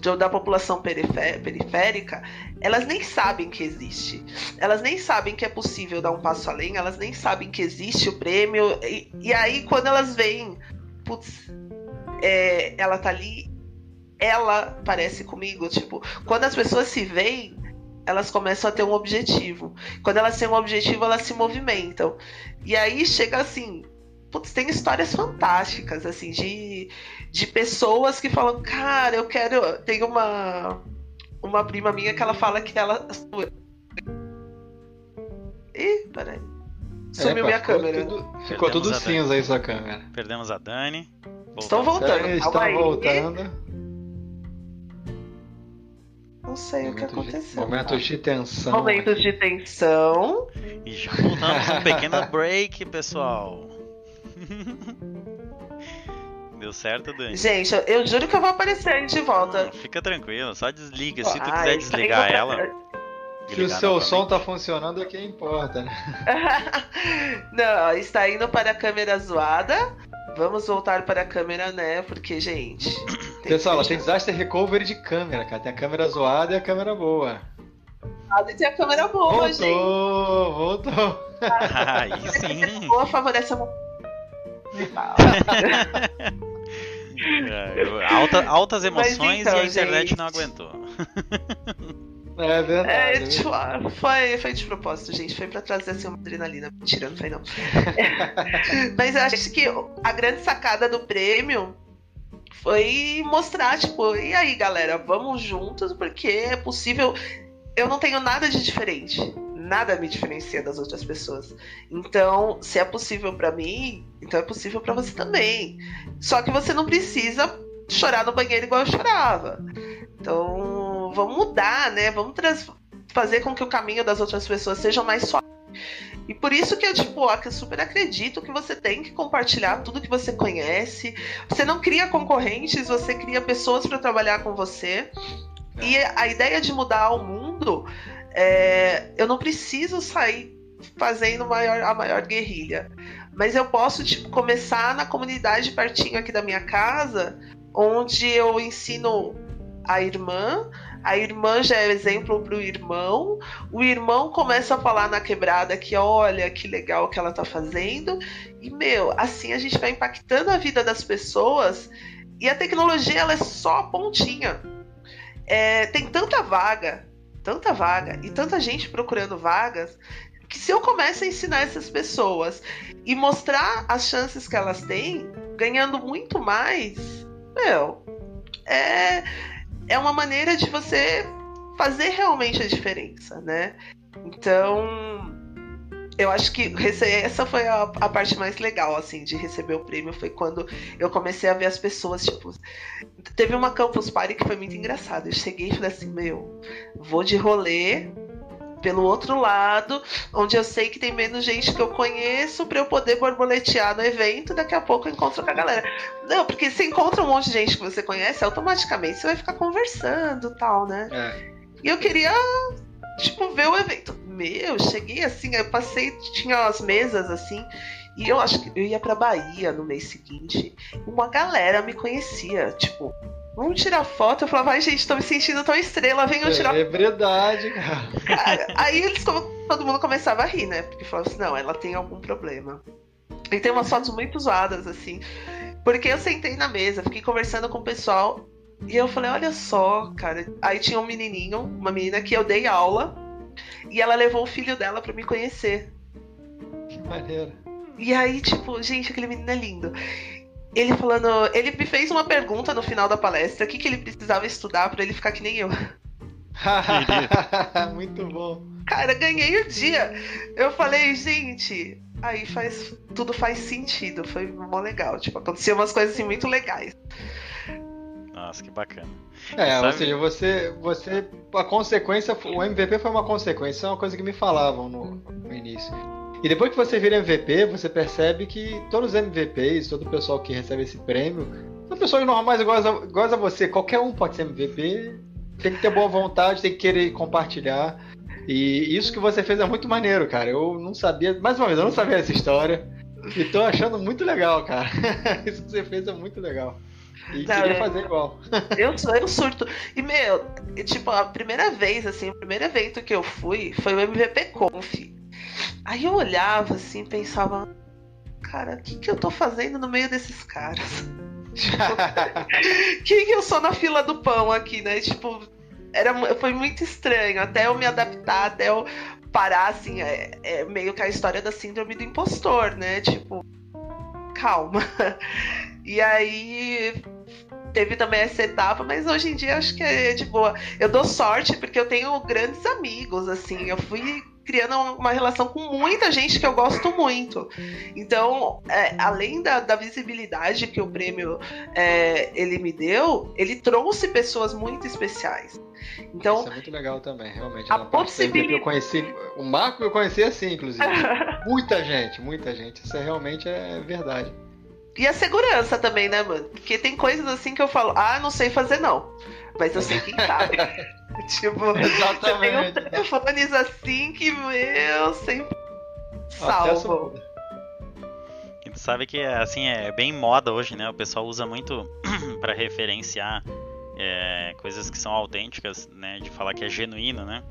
de, da população periférica, elas nem sabem que existe. Elas nem sabem que é possível dar um passo além, elas nem sabem que existe o prêmio. E, e aí, quando elas veem, putz, é, ela tá ali, ela parece comigo. Tipo, quando as pessoas se veem, elas começam a ter um objetivo. Quando elas têm um objetivo, elas se movimentam. E aí chega assim, putz, tem histórias fantásticas, assim, de, de pessoas que falam, cara, eu quero. Tem uma, uma prima minha que ela fala que ela. Ih, peraí. Sumiu é, minha câmera. Tudo, ficou tudo cinza aí sua câmera. Perdemos a Dani. Voltamos. Estão voltando. Estão voltando. Não sei o que aconteceu. Momentos de tensão. Momentos de tensão. E já voltamos um pequeno break, pessoal. Deu certo, Dani? Gente, eu, juro que eu vou aparecer aí de volta. Não, fica tranquilo, só desliga. Se tu Ai, quiser desligar pra... ela. Se o seu som tá funcionando é que importa, né? Não, está indo para a câmera zoada. Vamos voltar para a câmera, né? Porque, gente. Pessoal, tem disaster recovery de câmera, cara. Tem a câmera zoada e a câmera boa. Ah, tem a câmera boa, voltou, gente. Voltou, voltou. Ah, aí sim. Boa favorece a é, alta, altas emoções então, e a internet gente... não aguentou. É verdade. É, é tipo, ah, foi, foi de propósito, gente. Foi pra trazer assim uma adrenalina. Mentira, não foi não. Mas eu acho que a grande sacada do prêmio foi mostrar, tipo, e aí, galera, vamos juntos, porque é possível. Eu não tenho nada de diferente. Nada me diferencia das outras pessoas. Então, se é possível para mim, então é possível para você também. Só que você não precisa chorar no banheiro igual eu chorava. Então, vamos mudar, né? Vamos fazer com que o caminho das outras pessoas seja mais suave. E por isso que eu, tipo, eu super acredito que você tem que compartilhar tudo que você conhece. Você não cria concorrentes, você cria pessoas para trabalhar com você. E a ideia de mudar o mundo, é, eu não preciso sair fazendo maior, a maior guerrilha. Mas eu posso, tipo, começar na comunidade pertinho aqui da minha casa, onde eu ensino a irmã, a irmã já é exemplo para o irmão, o irmão começa a falar na quebrada que olha que legal que ela tá fazendo, e meu, assim a gente vai impactando a vida das pessoas e a tecnologia ela é só a pontinha. É, tem tanta vaga, tanta vaga e tanta gente procurando vagas que se eu começo a ensinar essas pessoas e mostrar as chances que elas têm, ganhando muito mais, meu, é é uma maneira de você fazer realmente a diferença, né? Então, eu acho que essa foi a, a, parte mais legal, assim, de receber o prêmio. Foi quando eu comecei a ver as pessoas, tipo. Teve uma Campus Party que foi muito engraçada. Eu cheguei e falei assim: meu, vou de rolê pelo outro lado, onde eu sei que tem menos gente que eu conheço para eu poder borboletear no evento, daqui a pouco eu encontro com a galera. Não, porque você encontra um monte de gente que você conhece, automaticamente você vai ficar conversando tal, né? É. E eu queria, tipo, ver o evento. Meu, cheguei assim, eu passei, tinha as mesas assim, e eu acho que eu ia pra Bahia no mês seguinte. Uma galera me conhecia, tipo, Vamos tirar foto. Eu falava, ai, gente, tô me sentindo tão estrela, venham tirar É verdade, cara. cara. Aí eles, todo mundo começava a rir, né? Porque falava assim, não, ela tem algum problema. E tem umas fotos muito zoadas, assim. Porque eu sentei na mesa, fiquei conversando com o pessoal. E eu falei, olha só, cara. Aí tinha um menininho, uma menina que eu dei aula. E ela levou o filho dela para me conhecer. Que maneiro. E aí, tipo, gente, aquele menino é lindo ele falando. Ele me fez uma pergunta no final da palestra: o que, que ele precisava estudar para ele ficar que nem eu. Muito bom. Cara, ganhei o dia. Eu falei, gente, aí faz. Tudo faz sentido. Foi mó legal. Tipo, aconteceu umas coisas assim muito legais. Nossa, que bacana. É, ou seja, você, você. A consequência. O MVP foi uma consequência, é uma coisa que me falavam no, no início. E depois que você vira MVP, você percebe que todos os MVPs, todo o pessoal que recebe esse prêmio, são pessoas normais iguais a, iguais a você. Qualquer um pode ser MVP, tem que ter boa vontade, tem que querer compartilhar. E isso que você fez é muito maneiro, cara. Eu não sabia, mais uma vez, eu não sabia essa história. E tô achando muito legal, cara. isso que você fez é muito legal. E não, queria fazer igual. Eu sou, eu surto. E, meu, tipo, a primeira vez, assim, o primeiro evento que eu fui foi o MVP Conf. Aí eu olhava assim pensava, cara, o que, que eu tô fazendo no meio desses caras? Quem que eu sou na fila do pão aqui, né? Tipo, era, foi muito estranho, até eu me adaptar, até eu parar, assim, é, é meio que a história da síndrome do impostor, né? Tipo, calma. E aí teve também essa etapa, mas hoje em dia acho que é de boa. Eu dou sorte porque eu tenho grandes amigos, assim. Eu fui criando uma relação com muita gente que eu gosto muito. Então, é, além da, da, visibilidade que o prêmio é, ele me deu, ele trouxe pessoas muito especiais. Então, Isso é muito legal também, realmente. A possibilidade... eu conheci, o Marco eu conheci assim, inclusive. muita gente, muita gente. Isso é, realmente é verdade. E a segurança também, né, mano? Porque tem coisas assim que eu falo, ah, não sei fazer não. Mas eu sei quem sabe. tipo, Exatamente. tem telefones assim que, meu, sempre salvam. sabe que assim é bem moda hoje, né? O pessoal usa muito para referenciar é, coisas que são autênticas, né? De falar que é genuíno, né?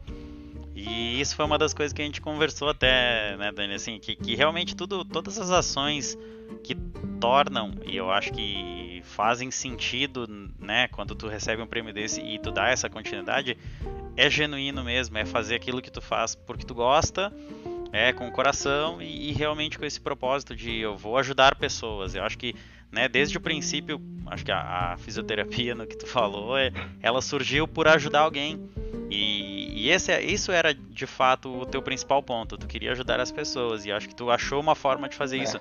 E isso foi uma das coisas que a gente conversou até, né, Dani? Assim, que, que realmente tudo, todas as ações que tornam, e eu acho que fazem sentido, né, quando tu recebe um prêmio desse e tu dá essa continuidade, é genuíno mesmo, é fazer aquilo que tu faz porque tu gosta, é com o coração e, e realmente com esse propósito de eu vou ajudar pessoas. Eu acho que né, desde o princípio, acho que a, a fisioterapia no que tu falou, é, ela surgiu por ajudar alguém. E, e esse, é, isso era de fato o teu principal ponto. Tu queria ajudar as pessoas e acho que tu achou uma forma de fazer é. isso.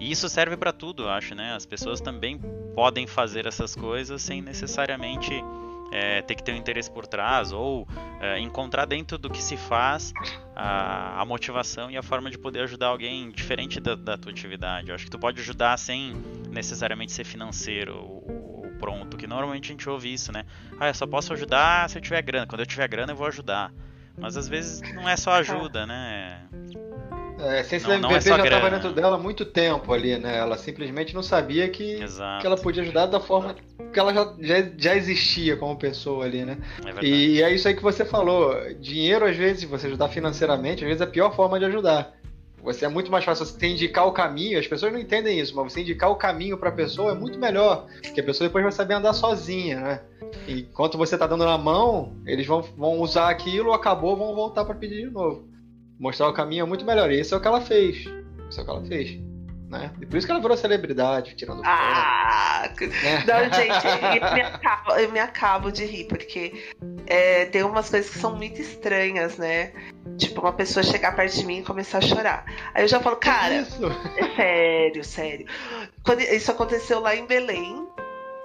E isso serve para tudo, eu acho, né? As pessoas também podem fazer essas coisas sem necessariamente é, ter que ter um interesse por trás ou é, encontrar dentro do que se faz a, a, motivação e a forma de poder ajudar alguém diferente da, da tua atividade. Eu acho que tu pode ajudar sem necessariamente ser financeiro pronto, que normalmente a gente ouve isso, né? Ah, eu só posso ajudar se eu tiver grana. Quando eu tiver grana eu vou ajudar. Mas às vezes não é só ajuda, né? É, a essência não, da MVP é já estava dentro dela há muito tempo ali, né? Ela simplesmente não sabia que, que ela podia ajudar da forma que ela já, já, já existia como pessoa ali, né? É e é isso aí que você falou. Dinheiro, às vezes, você ajudar financeiramente, às vezes é a pior forma de ajudar. Você é muito mais fácil você indicar o caminho, as pessoas não entendem isso, mas você indicar o caminho para a pessoa é muito melhor, porque a pessoa depois vai saber andar sozinha, né? Enquanto você está dando na mão, eles vão, vão usar aquilo, acabou, vão voltar para pedir de novo mostrar o caminho é muito melhor. E isso é o que ela fez. Isso é o que ela fez. Né? E por isso que ela virou celebridade, tirando Ah! Né? Não, gente, eu me, acabo, eu me acabo de rir, porque é, tem umas coisas que são muito estranhas, né? Tipo, uma pessoa chegar perto de mim e começar a chorar. Aí eu já falo, cara, é sério, sério. Quando isso aconteceu lá em Belém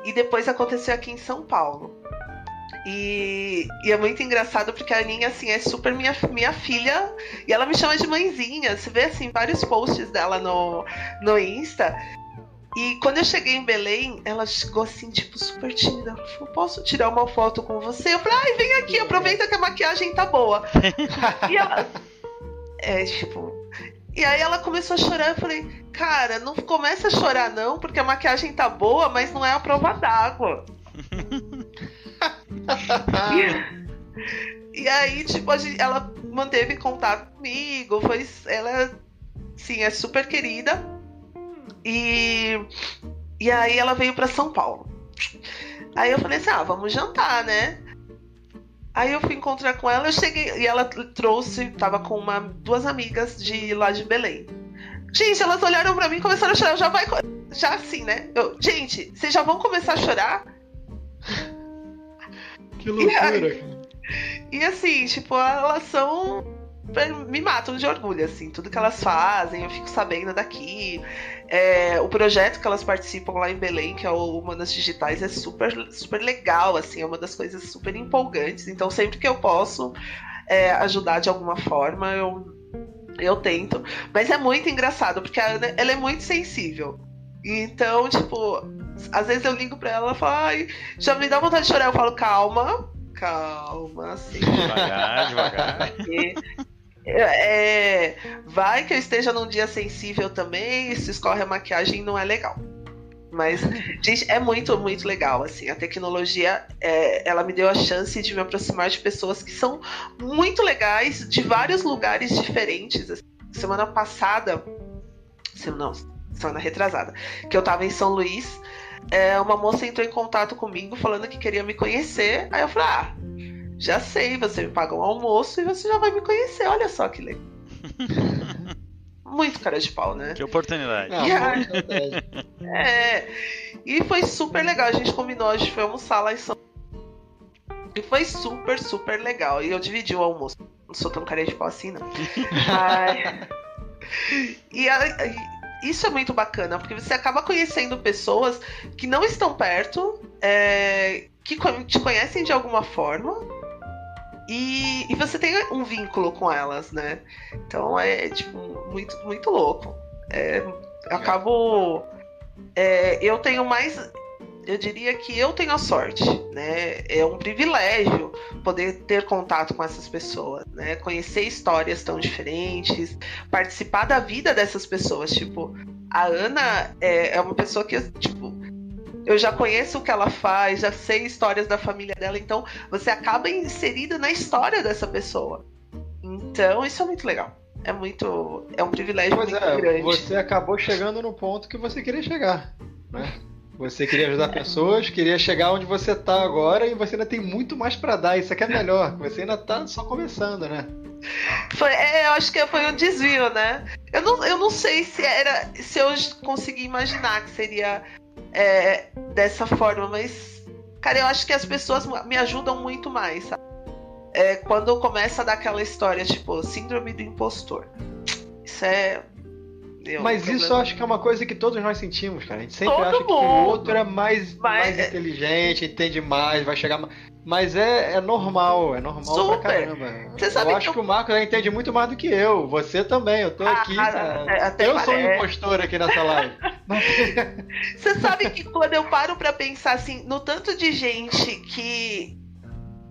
e depois aconteceu aqui em São Paulo. E, e, é muito engraçado porque a Aninha, assim, é super minha, minha filha e ela me chama de mãezinha. Você vê, assim, vários posts dela no, no Insta. E quando eu cheguei em Belém, ela chegou assim, tipo, super tímida. Ela falou: Posso tirar uma foto com você? Eu falei: Ai, vem aqui, aproveita que a maquiagem tá boa. e ela. É, tipo. E aí ela começou a chorar. Eu falei: Cara, não começa a chorar, não, porque a maquiagem tá boa, mas não é a prova d'água. e, e, aí, tipo, gente, ela manteve contato comigo, foi. Ela, sim, é super querida. E, e aí ela veio para São Paulo. Aí eu falei assim: ah, vamos jantar, né? Aí eu fui encontrar com ela, eu cheguei e ela trouxe, tava com uma, duas amigas de lá de Belém. Gente, elas olharam para mim e começaram a chorar. Já vai, já assim, né? Eu, gente, vocês já vão começar a chorar? Que loucura. E, e assim, tipo, elas são. Me matam de orgulho, assim, tudo que elas fazem, eu fico sabendo daqui. É, o projeto que elas participam lá em Belém, que é o Humanas Digitais, é super, super legal, assim, é uma das coisas super empolgantes. Então, sempre que eu posso é, ajudar de alguma forma, eu, eu tento. Mas é muito engraçado, porque ela, ela é muito sensível. Então, tipo, às vezes eu ligo pra ela e falo, ai, já me dá vontade de chorar. Eu falo, calma, calma, assim. Devagar, devagar. É, vai que eu esteja num dia sensível também, se escorre a maquiagem não é legal. Mas, gente, é muito, muito legal, assim. A tecnologia, é, ela me deu a chance de me aproximar de pessoas que são muito legais, de vários lugares diferentes. Assim. Semana passada, não, semana retrasada, que eu tava em São Luís, é, uma moça entrou em contato comigo falando que queria me conhecer. Aí eu falei, ah, já sei, você me paga um almoço e você já vai me conhecer. Olha só que legal. Muito cara de pau, né? Que oportunidade. Não, e é. E foi super legal. A gente combinou, a gente foi almoçar lá em São e foi super, super legal. E eu dividi o almoço. Não sou tão cara de pau assim, não. Ai... E, a, isso é muito bacana, porque você acaba conhecendo pessoas que não estão perto, é, que te conhecem de alguma forma. E, e, você tem um vínculo com elas, né? Então é tipo muito, muito louco. É, acabo. É, eu tenho mais eu diria que eu tenho a sorte, né? É um privilégio poder ter contato com essas pessoas, né? Conhecer histórias tão diferentes, participar da vida dessas pessoas, tipo, A Ana é, é uma pessoa que, tipo, eu já conheço o que ela faz, já sei histórias da família dela, então você acaba inserido na história dessa pessoa. Então, isso é muito legal. É muito. É um privilégio pois muito é, grande. Você acabou chegando no ponto que você queria chegar. Né? Você queria ajudar é. pessoas, queria chegar onde você está agora e você ainda tem muito mais para dar. Isso aqui é melhor. Você ainda está só começando, né? Foi, é, eu acho que foi um desvio, né? Eu não, eu não sei se era. Se eu consegui imaginar que seria é, dessa forma, mas. Cara, eu acho que as pessoas me ajudam muito mais, sabe? É, quando começa a dar aquela história, tipo, síndrome do impostor. Isso é Deu Mas um isso eu acho que é uma coisa que todos nós sentimos, cara. A gente sempre Todo acha mundo. que o outro é mais, Mas... mais inteligente, entende mais, vai chegar mais. Mas é, é normal, é normal Super. pra caramba. Você sabe eu acho que, eu... que o Marco entende muito mais do que eu. Você também, eu tô ah, aqui. Até eu parece. sou um impostor aqui nessa live. Você sabe que quando eu paro pra pensar assim, no tanto de gente que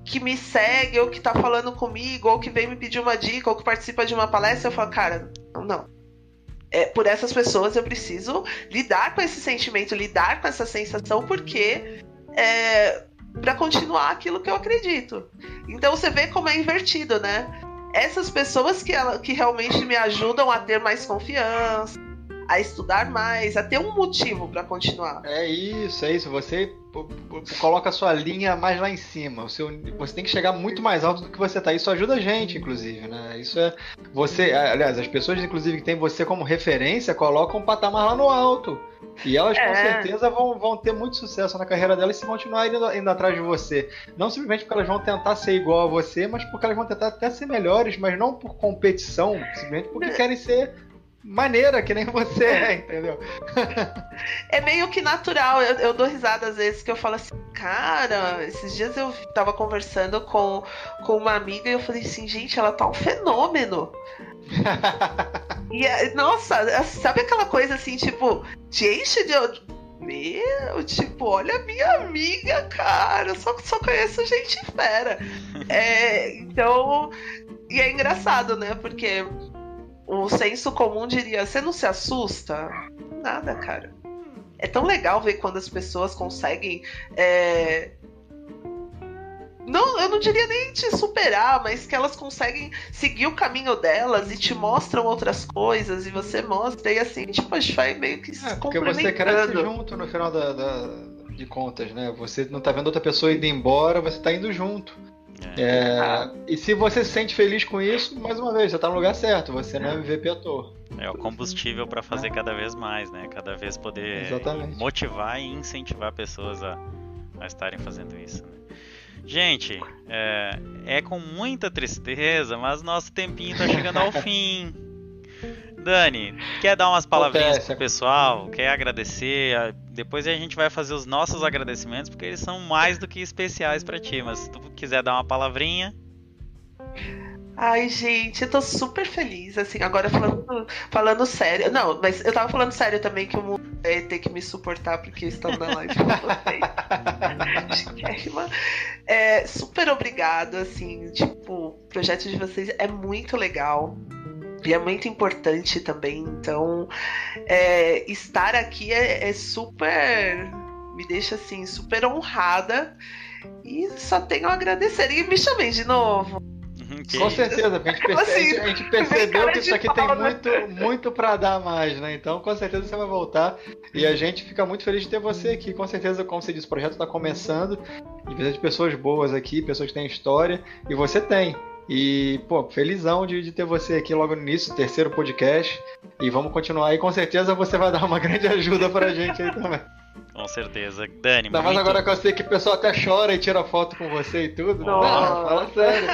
que me segue, ou que tá falando comigo, ou que vem me pedir uma dica, ou que participa de uma palestra, eu falo, cara, não é, por essas pessoas eu preciso lidar com esse sentimento, lidar com essa sensação, porque é, para continuar aquilo que eu acredito. Então você vê como é invertido, né? Essas pessoas que, ela, que realmente me ajudam a ter mais confiança, a estudar mais, a ter um motivo para continuar. É isso, é isso. Você coloca a sua linha mais lá em cima. O seu, você tem que chegar muito mais alto do que você tá. Isso ajuda a gente, inclusive, né? Isso é você, aliás, as pessoas inclusive que têm você como referência colocam um patamar lá no alto. E elas é. com certeza vão, vão ter muito sucesso na carreira delas se continuar indo, indo atrás de você. Não simplesmente porque elas vão tentar ser igual a você, mas porque elas vão tentar até ser melhores, mas não por competição, simplesmente porque é. querem ser maneira, que nem você é, entendeu? é meio que natural. Eu, eu, dou risada às vezes que eu falo assim, cara, esses dias eu tava conversando com, com uma amiga e eu falei assim, gente, ela tá um fenômeno. e nossa, sabe aquela coisa assim, tipo, te enche de. Meu, tipo, olha a minha amiga, cara. Eu só, só conheço gente fera. É, então. E é engraçado, né? Porque o senso comum diria: você não se assusta? Nada, cara. É tão legal ver quando as pessoas conseguem. É... Não, eu não diria nem te superar, mas que elas conseguem seguir o caminho delas e te mostram outras coisas e você mostra, e assim, tipo, a gente vai meio que se é, Porque você cresce junto no final da, da, de contas, né? Você não tá vendo outra pessoa indo embora, você tá indo junto. É. é, e se você se sente feliz com isso, mais uma vez, você está no lugar certo, você não é MVP à toa. É o combustível para fazer cada vez mais, né? Cada vez poder Exatamente. motivar e incentivar pessoas a, a estarem fazendo isso. Né? Gente, é, é com muita tristeza, mas nosso tempinho está chegando ao fim. Dani, quer dar umas palavrinhas Acontece. pro pessoal? Quer agradecer? Depois a gente vai fazer os nossos agradecimentos, porque eles são mais do que especiais para ti. Mas se tu quiser dar uma palavrinha. Ai, gente, eu tô super feliz, assim, agora falando, falando sério. Não, mas eu tava falando sério também que o mundo vai ter que me suportar porque estão na live com vocês. é, super obrigado, assim, tipo, o projeto de vocês é muito legal. E é muito importante também. Então, é, estar aqui é, é, super. Me deixa assim, super honrada. E só tenho a agradecer. E me chamei de novo. Que Com certeza, porque a gente, perce... assim, a gente percebeu que isso aqui tem muito, muito para dar mais, né? Então, com certeza você vai voltar. E a gente fica muito feliz de ter você aqui. Com certeza, como você disse, o projeto está começando. E precisa de pessoas boas aqui, pessoas que têm história. E você tem. E, pô, felizão de, de ter você aqui logo no início, terceiro podcast. E vamos continuar aí. Com certeza você vai dar uma grande ajuda pra gente aí também. Com certeza. Dani, Ainda mais agora que eu sei que o pessoal até chora e tira foto com você e tudo. Não, não fala sério.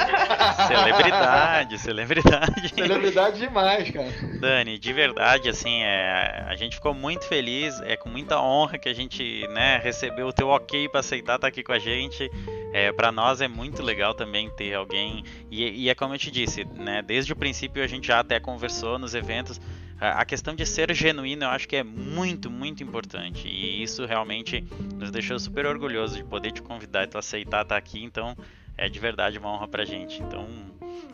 Celebridade, celebridade. Celebridade demais, cara. Dani, de verdade, assim, é, a gente ficou muito feliz, é com muita honra que a gente, né, recebeu o teu ok para aceitar estar tá aqui com a gente. É, para nós é muito legal também ter alguém, e, e é como eu te disse, né, desde o princípio a gente já até conversou nos eventos, a questão de ser genuíno eu acho que é muito, muito importante. E isso realmente nos deixou super orgulhosos de poder te convidar e tu aceitar estar aqui. Então é de verdade uma honra pra gente. Então,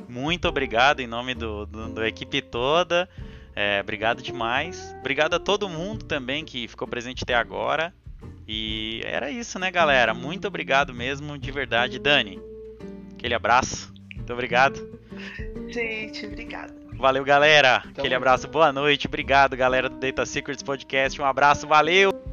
muito obrigado em nome do, do, do equipe toda. É, obrigado demais. Obrigado a todo mundo também que ficou presente até agora. E era isso, né, galera? Muito obrigado mesmo, de verdade. Dani, aquele abraço. Muito obrigado. Gente, obrigada. Valeu, galera. Então, aquele abraço, boa noite. Obrigado, galera do Data Secrets Podcast. Um abraço, valeu!